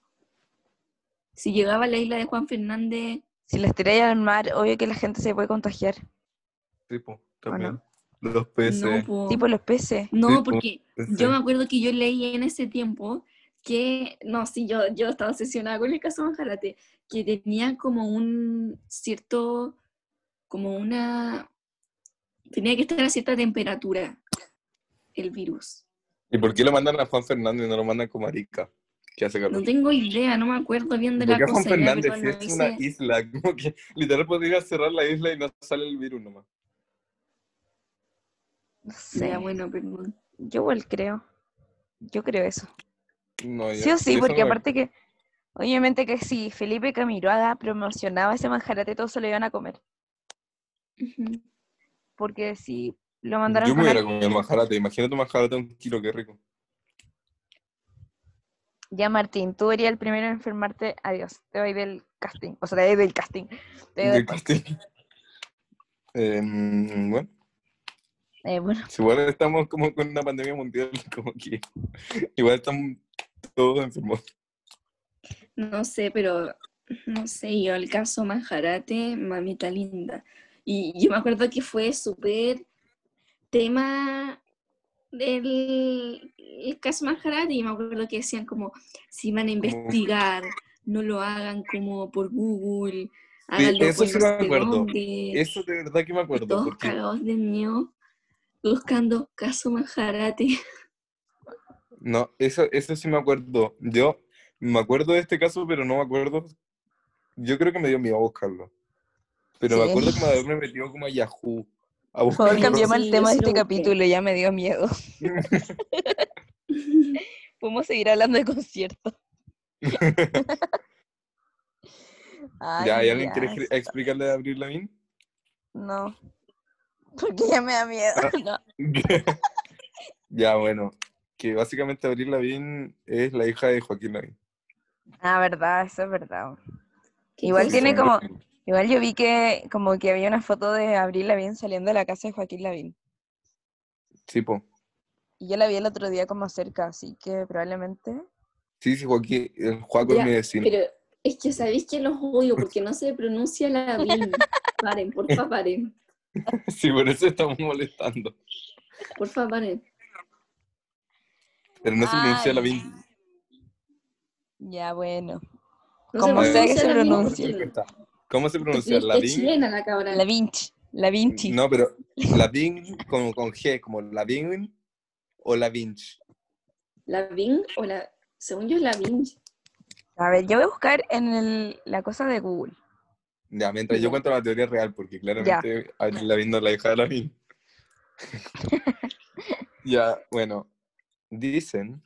Si llegaba a la isla de Juan Fernández, Si los tiráis al mar, obvio que la gente se puede contagiar. Sí, po, también. Los peces. no, po. Tipo los peces. No, porque yo me acuerdo que yo leí en ese tiempo que, no, sí, yo, yo estaba obsesionada con el caso Manjarate, que tenía como un cierto, como una, tenía que estar a cierta temperatura el virus. ¿Y por qué lo mandan a Juan Fernández y no lo mandan como Arica? Que hace calor. No tengo idea, no me acuerdo bien de ¿Por la Juan cosa. ya, Fernández pero es una isla? Como que literal podría cerrar la isla y no sale el virus nomás. No sé. Bueno, perdón. Yo igual creo. Yo creo eso. No, yo- Sí o sí, porque no aparte que, obviamente que si Felipe Camiroaga promocionaba ese manjarate, todos se lo iban a comer. Porque si lo mandaron Yo me con hubiera comido manjarate. Imagínate un manjarate un kilo, qué rico. Ya, Martín, tú eres el primero en enfermarte. Adiós. Te voy del casting. O sea, te voy del casting. Te voy De del- casting. Em, bueno, Eh, bueno, si igual estamos como con una pandemia mundial, como que igual estamos todos enfermos. No sé, pero no sé, yo el caso Manjarate, mamita linda. Y yo me acuerdo que fue súper tema del el caso Manjarate y me acuerdo que decían como, si van a investigar, no lo hagan como por Google, háganlo eso por sí no me acuerdo. dónde". Eso de verdad que me acuerdo. todos Porque cagados de miedo buscando caso Manjarate. No, eso, eso sí me acuerdo. Yo me acuerdo de este caso, pero no me acuerdo. Yo creo que me dio miedo buscarlo. Pero me Sí. acuerdo que me haberme metido como a Yahoo. A por favor, cambiemos el tema de este capítulo. Ya me dio miedo. Podemos seguir hablando de conciertos. Ay, ya, ¿hay alguien ya, quiere explicarle a Abril Lavigne? No. Porque ya me da miedo. No. ya, bueno. Que básicamente Abril Lavigne es la hija de Joaquín Lavigne. Ah, verdad, eso es verdad. ¿Qué Igual tiene como. Igual yo vi que como que había una foto de Abril Lavigne saliendo de la casa de Joaquín Lavín. Sí, po. Y yo la vi el otro día como cerca, así que probablemente. Sí, sí, Joaquín. El Joaco Ya, es mi vecino. Pero es que sabéis que los odio porque no se pronuncia la BIN. Paren, porfa, paren. Sí, por eso estamos molestando. Porfa, paren. Pero no se pronuncia Ay. Lavigne. Ya, bueno. No Como sea que se la porque- ¿Cómo se pronuncia? ¿Lavigne? chilena la cabra. La Vinci. La Vinci. No, pero Lavigne como con G, como Lavigne o Lavinch. La BIN o la. Según yo es la BIN. A ver, yo voy a buscar en el- la cosa de Google. Ya, mientras yo cuento la teoría real, porque claramente Avril Lavigne no es la hija de Lavigne. ya, bueno, dicen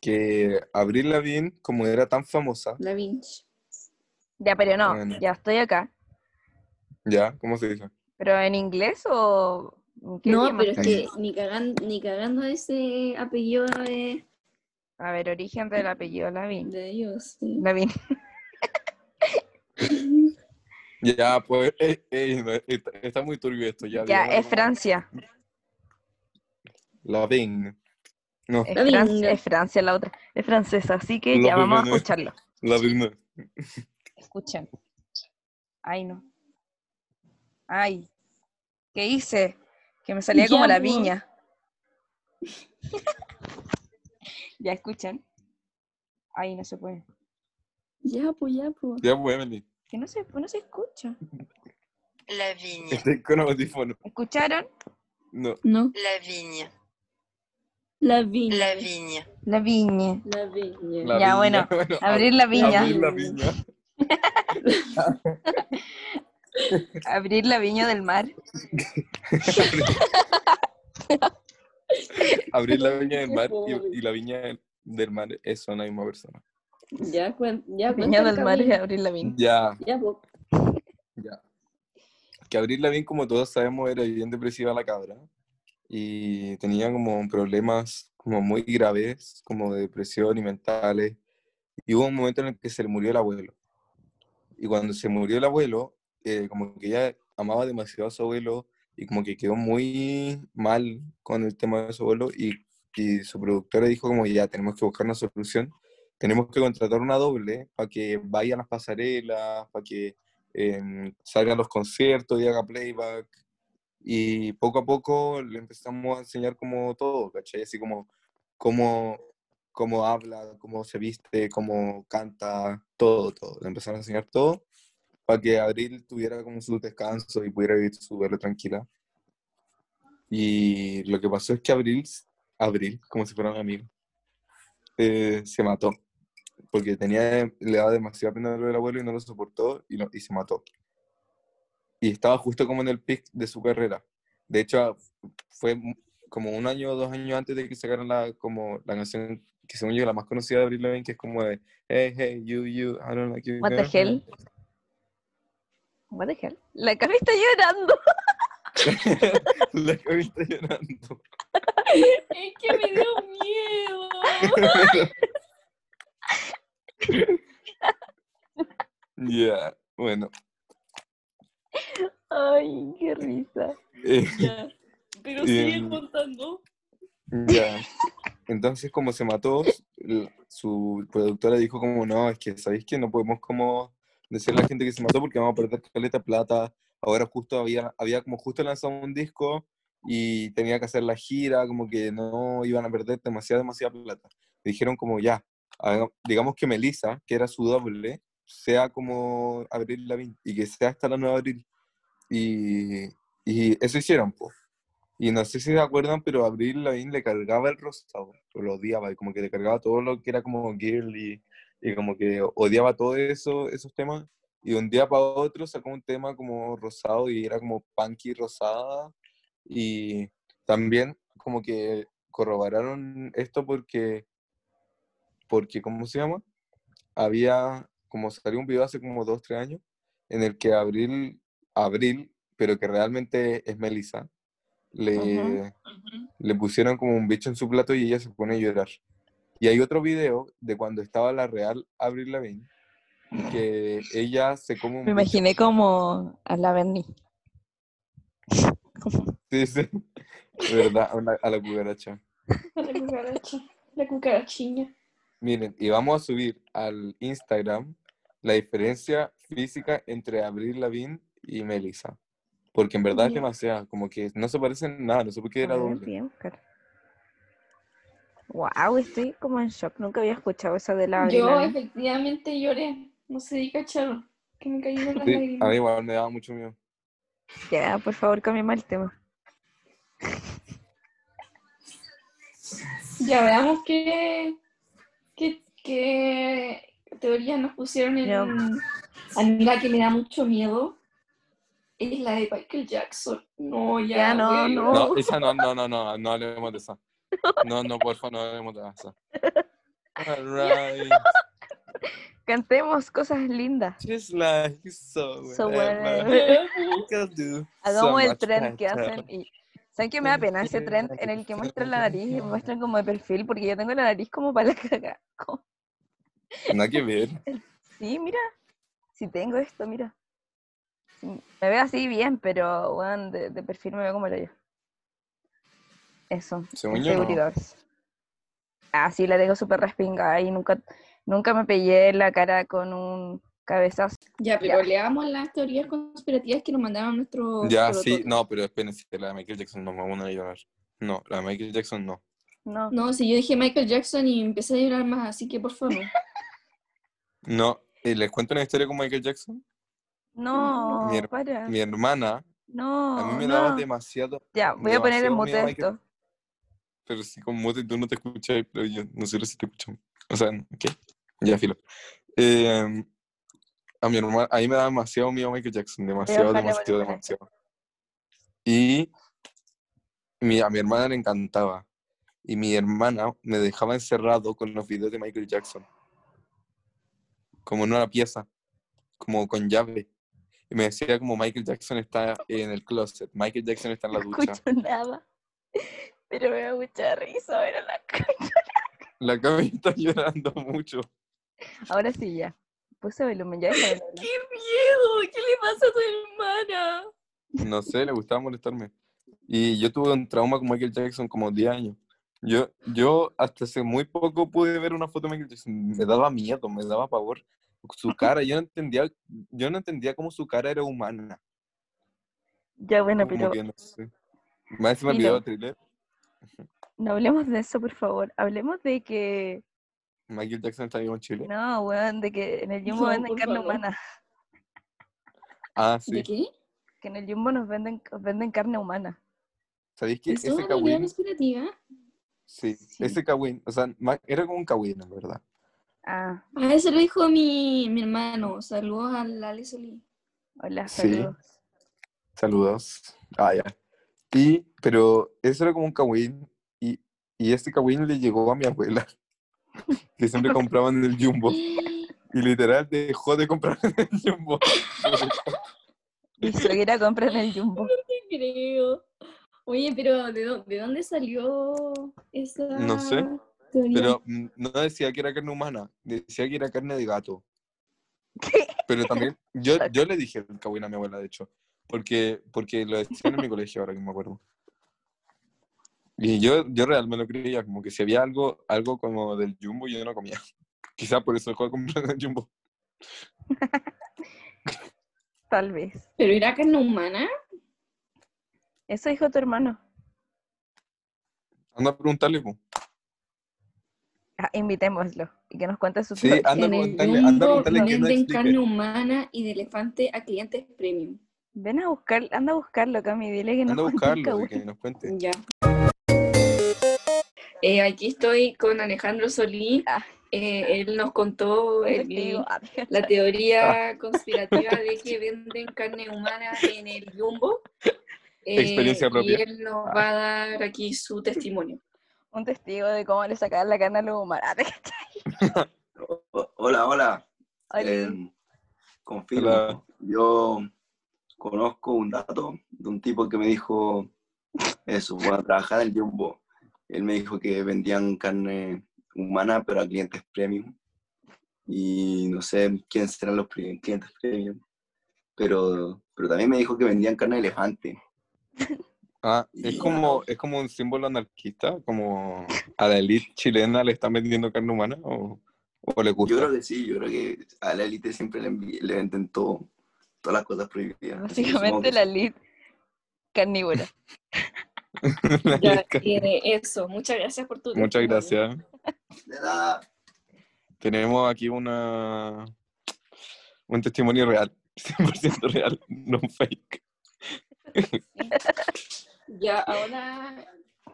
que Avril Lavigne, como era tan famosa, La BIN. Ya, pero no, Bueno. ya estoy acá. ya, ¿cómo se dice? ¿Pero en inglés o...? qué No, pero es que ni cagando, ni cagando ese apellido de, A ver, origen del apellido Lavín. de ellos. sí. Lavín. Ya, pues, eh, eh, está, está muy turbio esto, ya. Ya, digamos es Francia. Lavigne. No, Es, Lavín. Fran- es Francia la otra. Es francesa, así que ya Lavín, vamos a no. escucharlo. Lavigne. Escuchen. Ay, no. Ay. ¿Qué hice? Que me salía como la po. viña. ya escuchan. Ay, no se puede. Ya, pues, ya, pues. Ya, pues, Emily. Que no se, no se escucha. La Estoy con audífono. ¿Escucharon? No. No. la vigne, La viña. la vigne. La viña. La viña. Ya, viña, bueno, ab- Abrir la viña. Abrir la viña. Abrir la viña del mar. Abrir la viña del mar y, y la viña del- mar es una misma persona. Ya, cuen- ya, Viña del mar y abrir la viña. Ya, Ya, ya. Que Abril Lavigne, como todos sabemos, era bien depresiva la cabra. Y tenía como problemas como muy graves, como de depresión y mentales. Y hubo un momento en el que se le murió el abuelo. Y cuando se murió el abuelo, eh, como que ella amaba demasiado a su abuelo y como que quedó muy mal con el tema de su abuelo y, y su productora dijo como ya tenemos que buscar una solución, tenemos que contratar una doble para que vaya a las pasarelas, para que eh, salga a los conciertos y haga playback. Y poco a poco le empezamos a enseñar como todo, ¿cachai? Así como cómo, cómo habla, cómo se viste, cómo canta, todo, todo. Le empezaron a enseñar todo para que Abril tuviera como su descanso y pudiera vivir su duelo tranquila. Y lo que pasó es que Abril Abril, como si fuera un amigo, eh, se mató. Porque tenía, le daba demasiada pena lo del abuelo y no lo soportó y, lo- y se mató. Y estaba justo como en el pic de su carrera. De hecho, fue como un año o dos años antes de que sacaran la, como la canción que según yo la más conocida de Avril Lavigne, que es como de Hey, hey, you, you, I don't like you. What the girl". hell? What the hell? La Cami está llorando. la que está llorando. Es que me dio miedo. Ya, bueno. Ay, qué risa. eh, Ya. Pero Em, sigue contando. Ya. Entonces, como se mató, su productora dijo como, no, es que, ¿sabéis que no podemos como decirle a la gente que se mató porque vamos a perder caleta plata? Ahora justo había, había como justo lanzado un disco y tenía que hacer la gira, como que no iban a perder demasiada, demasiada plata. Dijeron como, ya, digamos que Melissa, que era su doble, sea como Abril Lavigne y que sea hasta la nueva Abril. Y, y eso hicieron, pues. Y no sé si se acuerdan, pero Abril Lavigne le cargaba el rosado, o lo odiaba, y como que le cargaba todo lo que era como girly, y como que odiaba todo eso, esos temas. Y un día para otro sacó un tema como rosado y era como punky rosada. Y también como que corroboraron esto porque, porque ¿cómo se llama? Había, como salió un video hace como dos, tres años, en el que Abril, Abril, pero que realmente es Melissa, le, le pusieron como un bicho en su plato y ella se pone a llorar. Y hay otro video de cuando estaba la real Avril Lavigne, que ella se come un Me bicho. imaginé como a la Bernie. Sí, sí. ¿Verdad? A, una- a la cucaracha. La cucaracha. La cucarachiña. Miren, y vamos a subir al Instagram la diferencia física entre Avril Lavigne y Melissa. Porque en verdad es Ya. demasiada, como que no se parecen en nada, no sé por qué era doble. Wow, estoy como en shock. Nunca había escuchado eso de la Yo efectivamente lloré. No sé si cacharon. Que me cayeron las Sí, a lágrimas. mí igual me daba mucho miedo. Ya, por favor, cambiemos el tema. Ya veamos qué, qué, qué teorías nos pusieron en. Ya. A mí la que me da mucho miedo es la de Michael Jackson. No, ya. Ya, no, no. No, esa no, no, no, no, no hablemos de esa. No, no, porfa, no hablemos de esa. Alright. Cantemos cosas lindas. Just like so, So do Hagamos so el much tren que hacen y... ¿Saben qué me da pena ese tren en el que muestran la nariz y muestran como de perfil? Porque yo tengo la nariz como para la caga. Como- Nada que ver. Sí, mira. Si tengo esto, mira. Me veo así bien, pero bueno, de, de perfil me veo como el yo. Eso, Según yo, no. inseguridades. Ah, sí, la tengo súper respingada y nunca, nunca me pegué en la cara con un cabezazo. Ya, pero Ya. leamos las teorías conspirativas que nos mandaron nuestros. Ya, sí, no, pero espérense, la de Michael Jackson no me van a llorar. No, la de Michael Jackson no. No, No, si yo dije Michael Jackson y empecé a llorar más, así que por favor. No, eh, les cuento una historia con Michael Jackson. No, Mi her- para. Mi hermana, No, a mí me daba demasiado, Ya, voy a poner en mute esto. pero sí, con mute tú no te escuchas, pero yo no sé si te escucho. O sea, ¿qué? Ya, filo. Eh, a mi hermana, a mí me da demasiado miedo Michael Jackson, demasiado, demasiado, demasiado. Y mi- a mi hermana le encantaba. Y mi hermana me dejaba encerrado con los videos de Michael Jackson. Como en una pieza, como con llave. Y me decía como Michael Jackson está en el closet, Michael Jackson está en la No ducha. escucho nada. Pero me da mucha risa ver a la cara. La Cami está llorando mucho. Ahora sí, ya. Puse volumen, ya. ¡Qué miedo! ¿Qué le pasa a tu hermana? No sé, le gustaba molestarme. Y yo tuve un trauma con Michael Jackson como 10 años. Yo, yo hasta hace muy poco pude ver una foto de Michael Jackson. Me daba miedo, me daba pavor. Su cara, yo no entendía, yo no entendía cómo su cara era humana. Ya, bueno, pero que no sé. Más encima el Filo. video de thriller, no hablemos de eso, por favor. Hablemos de que, Michael Jackson está vivo en Chile. no, weón, de que en el Jumbo No, venden carne favor. humana. Ah, ¿De sí. qué? Que en el Jumbo nos venden, venden carne humana. ¿Sabéis que ¿Eso ese es una teoría Kawin, conspirativa? Sí, Sí. ese Kawin, o sea, era como un Kawin, en verdad. Ah, Ah, eso lo dijo mi, mi hermano. Saludos a la Solí. hola, Sí. saludos. Saludos. Ah, ya. Y, pero eso era como un Kawin, y, y este Kawin le llegó a mi abuela, que siempre compraba en el Jumbo. Y literal dejó de comprar en el Jumbo. Mi suegra compra en el Jumbo. Creo. Oye, pero ¿de, dó- de dónde salió esa No sé? Pero mm, no decía que era carne humana, decía que era carne de gato. Pero también, yo, yo le dije el Kawin a mi abuela, de hecho, porque, porque lo decían en mi colegio, ahora que me acuerdo. Y yo, yo realmente lo creía, como que si había algo, algo como del Jumbo, yo no comía. Quizás por eso dejó de comprar el Jumbo. Tal vez. ¿Pero era carne humana? Eso dijo tu hermano. Anda a preguntarle, po. Ah, invitémoslo y que nos cuente su Sí, anda a en el preguntarle, anda a Jumbo preguntarle que no venden explique. carne humana y de elefante a clientes premium. Ven a buscar, anda a buscarlo, Cami, dile que nos Anda a buscarlo y que Kawin. nos cuente. Ya. Eh, aquí estoy con Alejandro Solí. Ah. Eh, él nos contó el-. Ah, la teoría conspirativa de que venden carne humana en el Jumbo. Eh, Experiencia propia. Y él nos va a dar aquí su testimonio. Un testigo de cómo le sacaban la carne a los humanos. Hola, hola. Oli. Eh, confirmo. Hola. Yo conozco un dato de un tipo que me dijo eso, cuando trabajaba en el Jumbo. Él me dijo que vendían carne humana, pero a clientes premium. Y no sé quién serán los clientes premium. Pero, pero también me dijo que vendían carne de elefante. Ah, es como, es como un símbolo anarquista, como a la élite chilena le están vendiendo carne humana o, o le gusta. Yo creo que sí, yo creo que a la élite siempre le, le venden todo, todas las cosas prohibidas. Básicamente la lead carnívora. Ya, élite. eh, eso, muchas gracias por tu Muchas testimonio. gracias. De nada. Tenemos aquí una un testimonio real, 100% real, no fake. Ya, ahora,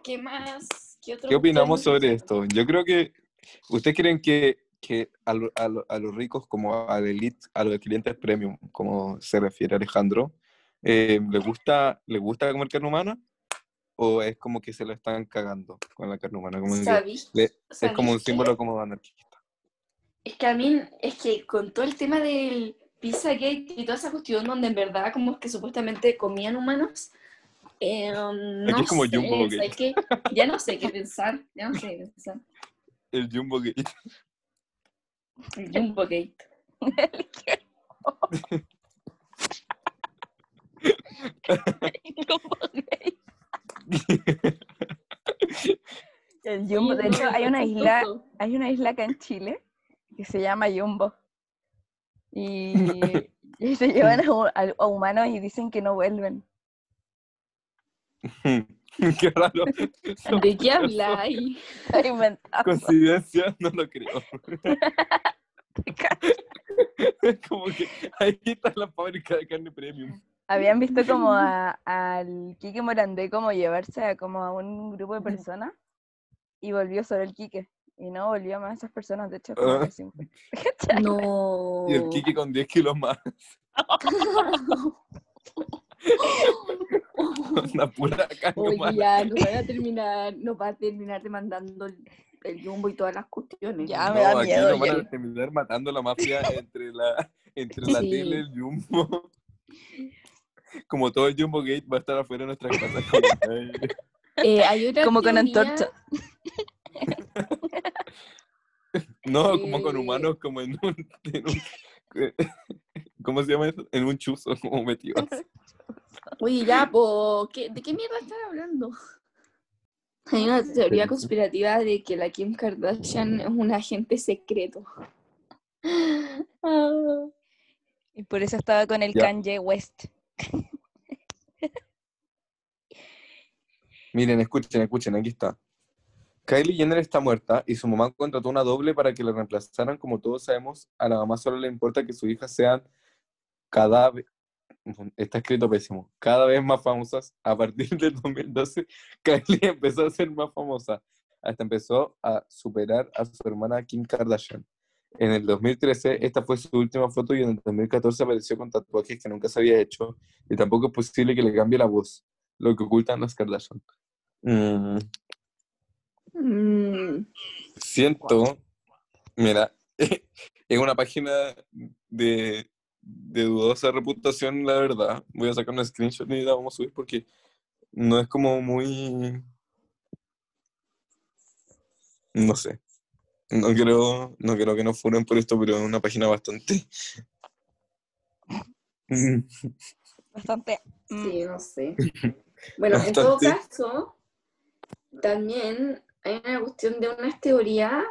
¿qué más? ¿Qué, otro ¿Qué opinamos misterio sobre esto? Yo creo que ¿ustedes creen que, que a, lo- a lo- a los ricos como a la elite, a los clientes premium, como se refiere Alejandro, eh, ¿le gusta le gusta comer carne humana o es como que se lo están cagando con la carne humana? Como que ¿Sabís- le- es como un qué? símbolo como anarquista. Es que a mí, es que con todo el tema del Pizzagate y toda esa cuestión donde en verdad como que supuestamente comían humanos, eh, no es como sé, Jumbo ¿sabes Gate. qué? Ya no sé qué pensar, ya no sé qué pensar. El Jumbo Gate. El Jumbo Gate. El Jumbo, de hecho, hay una isla, hay una isla acá en Chile que se llama Jumbo. Y, y se llevan a, a- a humanos y dicen que no vuelven. Qué raro. Son ¿De qué habláis? Coincidencia, no lo creo. Es como que ahí está la fábrica de carne premium. Habían visto como a- al Quique Morandé como llevarse a como a un grupo de personas y volvió solo el Quique. Y no volvió más esas personas, de hecho. ¿Cachai? No. Y el Kiki con 10 kilos más. Una pura Oye, ya, nos van a terminar, nos va a terminar demandando el, el Jumbo y todas las cuestiones. Ya, No, me da aquí miedo, nos van a terminar matando la mafia entre la, entre la Sí. tele y el Jumbo. Como todo el Jumbo Gate va a estar afuera de nuestras casas. Eh, hay otra Como con antorcha. No, como con Eh. humanos, como en un, en un- ¿Cómo se llama eso? En un chuzo, como metidos. Oye, ya, po, ¿qué- ¿de qué mierda están hablando? Hay una teoría conspirativa de que la Kim Kardashian es un agente secreto. Ah, Y por eso estaba con el Ya. Kanye West. Miren, escuchen, escuchen, aquí está. Kylie Jenner está muerta y su mamá contrató una doble para que la reemplazaran. Como todos sabemos, a la mamá solo le importa que sus hijas sean cada vez, está escrito pésimo, cada vez más famosas. A partir del 2012, Kylie empezó a ser más famosa. hasta empezó a superar a su hermana Kim Kardashian. En el 2013, esta fue su última foto y en el 2014 apareció con tatuajes que nunca se había hecho y tampoco es posible que le cambie la voz, lo que ocultan las Kardashian. Mm, Mm, siento, mira, es una página de, de dudosa reputación, la verdad. Voy a sacar una screenshot y la vamos a subir porque no es como muy... No sé. No creo, no creo que nos fueran por esto, pero es una página bastante... Bastante. mm, sí, no sé. Bueno, en todo caso, también hay una cuestión de unas teorías,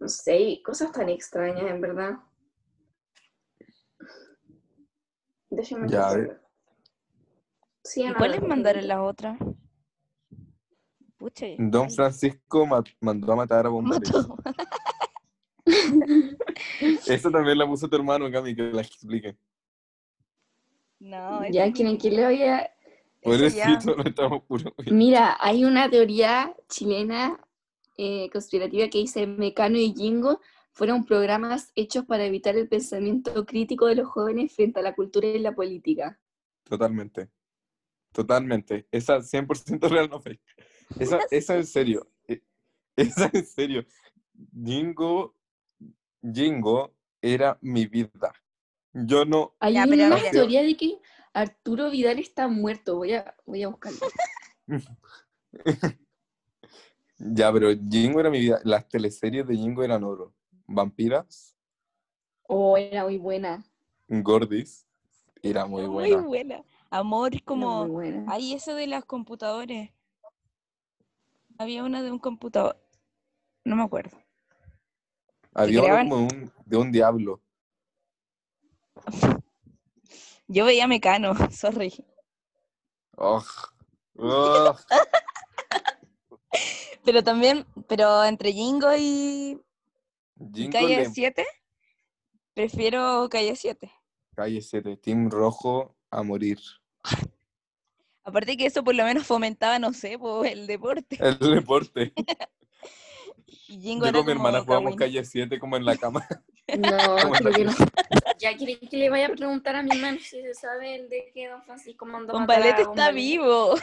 no sé, cosas tan extrañas, en verdad. Déjenme Ya. Sí, ¿Y Ana, cuál es mandar en la otra? Pucha. Don Francisco ma- mandó a matar a Bombarito. mató. Esa también la puso tu hermano, Cami, que la explique. No, Ya, ¿quieren no. que le vaya? Pobrecito, no estamos puros. Mira, hay una teoría chilena eh, conspirativa que dice Mecano y Jingo fueron programas hechos para evitar el pensamiento crítico de los jóvenes frente a la cultura y la política. Totalmente. Totalmente. Esa 100% real, no fake. Esa, esa en serio. eh, Esa en serio. Jingo, Jingo era mi vida. Yo no. Hay Ya, pero una mira. teoría de que Arturo Vidal está muerto. Voy a, voy a buscarlo. Ya, pero Jingo era mi vida. Las teleseries de Jingo eran oro. Vampiras, Oh, era muy buena. Gordis. Era muy Era buena. Muy buena. Amor, como. muy buena. Ay, eso de los computadores. Había una de un computador. No me acuerdo. Había creaban- como de un, de un diablo. Yo veía Mecano, sorry. Pero también, pero entre Jingo y, Calle le- 7, prefiero Calle 7. Calle 7, Team Rojo a morir. Aparte que eso por lo menos fomentaba, no sé, po, el deporte. El deporte. Yo con mi hermana jugábamos Kawin. calle 7 como en la cama. No, creo que no. Ya quieren que le vaya a preguntar a mi hermano si se sabe el de que don Francisco mandó Don Don está vivo.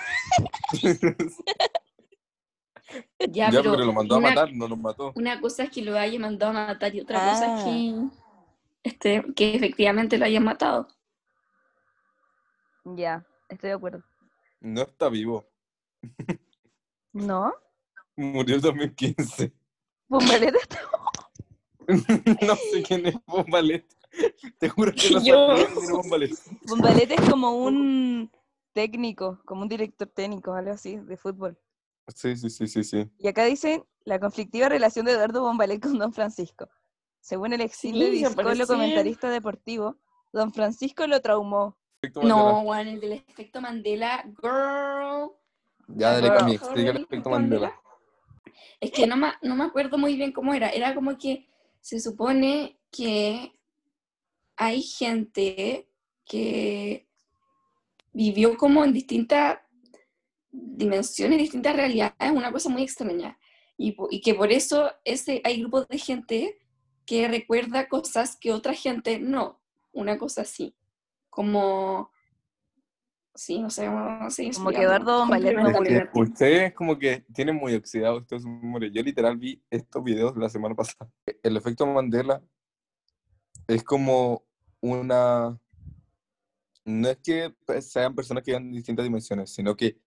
Ya, ya, pero, pero lo mandó a una, matar, no lo mató. Una cosa es que lo haya mandado a matar y otra cosa es Ah. que, este, que efectivamente lo hayan matado. Ya, estoy de acuerdo. No está vivo. ¿No? Murió en 2015. Don Valete está no sé quién es Bombalet. Te juro que no sabía quién era Bombalet. Bombalete es como un técnico, como un director técnico, algo así, de fútbol. Sí, sí, sí, sí, sí. Y acá dicen la conflictiva relación de Eduardo Bombalet con Don Francisco. Según el exilio Sí, parece. comentarista deportivo, Don Francisco lo traumó. No, Mandela. Juan, el del efecto Mandela, girl. Ya, dale. Cami, explica el del efecto Mandela. Es que no me, no me acuerdo muy bien cómo era. Era como que se supone que hay gente que vivió como en distintas dimensiones, distintas realidades, una cosa muy extraña. Y, y que por eso ese, hay grupos de gente que recuerda cosas que otra gente no. Una cosa así. Como... Sí, no sé, no sé Como que. Eduardo arte. Ustedes como que tienen muy oxidados estos humores. Yo literal vi estos videos la semana pasada. El efecto Mandela es como una... No es que sean personas que vivan en distintas dimensiones, sino que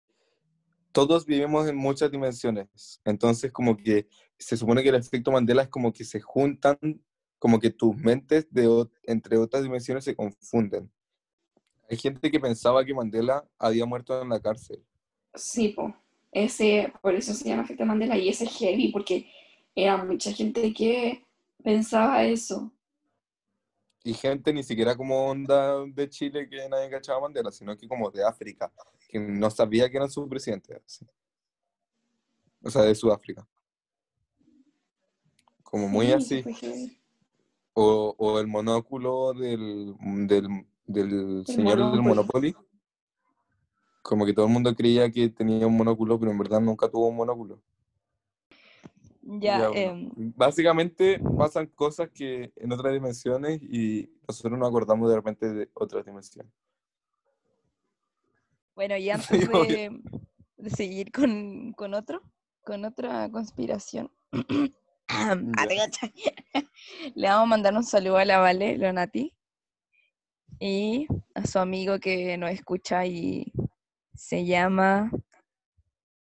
todos vivimos en muchas dimensiones. Entonces como que se supone que el efecto Mandela es como que se juntan, como que tus mentes de, entre otras dimensiones se confunden. Hay gente que pensaba que Mandela había muerto en la cárcel. Sí, po. Ese, por eso se llama efecto Mandela y ese es heavy, porque era mucha gente que pensaba eso. Y gente ni siquiera como onda de Chile que nadie cachaba Mandela, sino que como de África, que no sabía que era su presidente. O sea, de Sudáfrica. Como muy Sí, así. heavy. O, o el monóculo del, del, del señor del Monopoly. Como que todo el mundo creía que tenía un monóculo, pero en verdad nunca tuvo un monóculo. Ya, em, Básicamente pasan cosas que en otras dimensiones y nosotros nos acordamos de repente de otras dimensiones. Bueno, y antes de, de seguir con, con otro, con otra conspiración, ah, le vamos a mandar un saludo a la Vale, Lonati, y a su amigo que nos escucha y se llama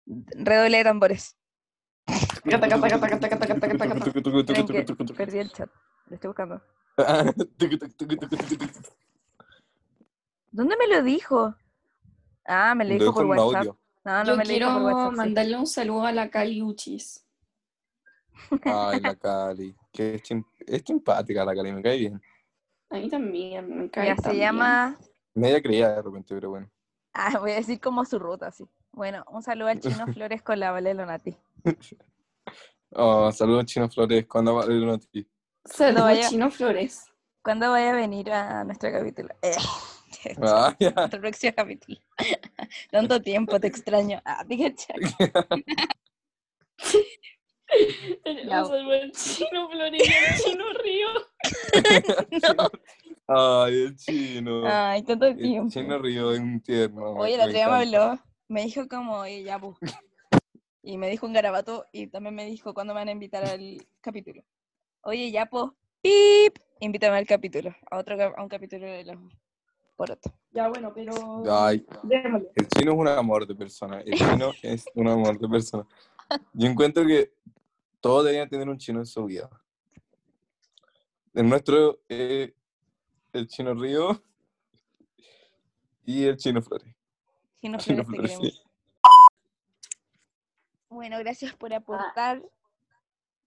Redoble de tambores. Perdí el chat, lo estoy buscando. ¿Dónde me lo dijo? Ah, me lo dijo por WhatsApp. audio. No, no Yo me dijo por quiero WhatsApp. sí. mandarle un saludo a la Cali Uchis. Ay, la Cali. Que es, sim- es simpática la Cali, me cae bien. A mí también, me cae Ya, tan se bien. llama. Media creía de repente, pero bueno. Ah, voy a decir como su ruta, sí. Bueno, un saludo al chino Flores con la Vale Lonati. Oh, saludos Chino Flores, cuando va a ti. Saludos, vaya- Chino Flores. ¿Cuándo vaya a venir a nuestro capítulo? Eh, Ah, próximo capítulo. Tanto tiempo, te extraño. Ah. Tenemos al Chino al Chino Río. No. Ay, el chino. Ay, tanto El tiempo. chino río es un tierno. Oye, la otra me habló, me dijo como, oye, ya, pues. Y me dijo un garabato y también me dijo cuándo me van a invitar al capítulo. Oye, ya, pues, pip, invítame al capítulo, a otro a un capítulo de los porotos. Ya, bueno, pero. Ay, Démosle. el chino es un amor de persona. El chino es un amor de persona. Yo encuentro que todos deberían tener un chino en su vida. El nuestro es el chino Río y el chino Flores. Chino Chino Flores, Flores, sí. Bueno, gracias por aportar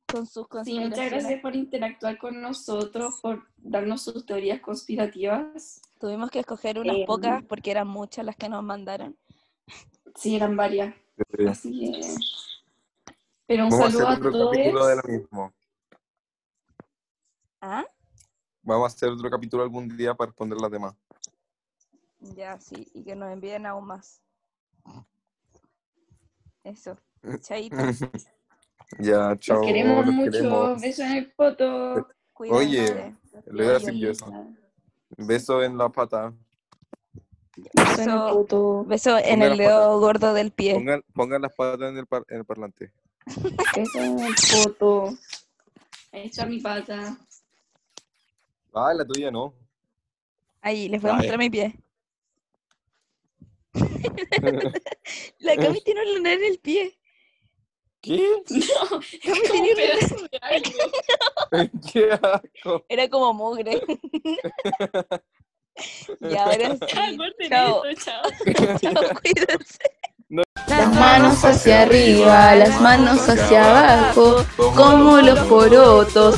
con sus Sí, muchas gracias por interactuar con nosotros, por darnos sus teorías conspirativas. Tuvimos que escoger unas Em. pocas porque eran muchas las que nos mandaron. Sí, eran varias. Sí. Así que. Pero un Vamos a hacer saludo a otro todos. capítulo de lo mismo. ¿Ah? Vamos a hacer otro capítulo algún día para responder las demás. Ya, sí, y que nos envíen aún más. Eso. Chaito. Ya, chao. Los queremos los mucho. queremos. Besos en el poto. Cuídense. Le voy a decir yo eso. Beso en la pata. Besos en el Beso, poto. beso en Pongan el dedo gordo del pie. Pongan, pongan las patas en el, par- en el parlante. Besos en el poto. Está mi pata. Ah, la tuya no. Ahí, les voy a mostrar mi pie. La Cami tiene un lunar en el pie. ¿Qué? No, Cami como tenía un pedazo de algo. ¡Qué asco! Era como mugre. y ahora Ah, sí. corten Chao. esto, chao. Chao, cuídense. Las manos hacia arriba, las manos hacia abajo, como los porotos.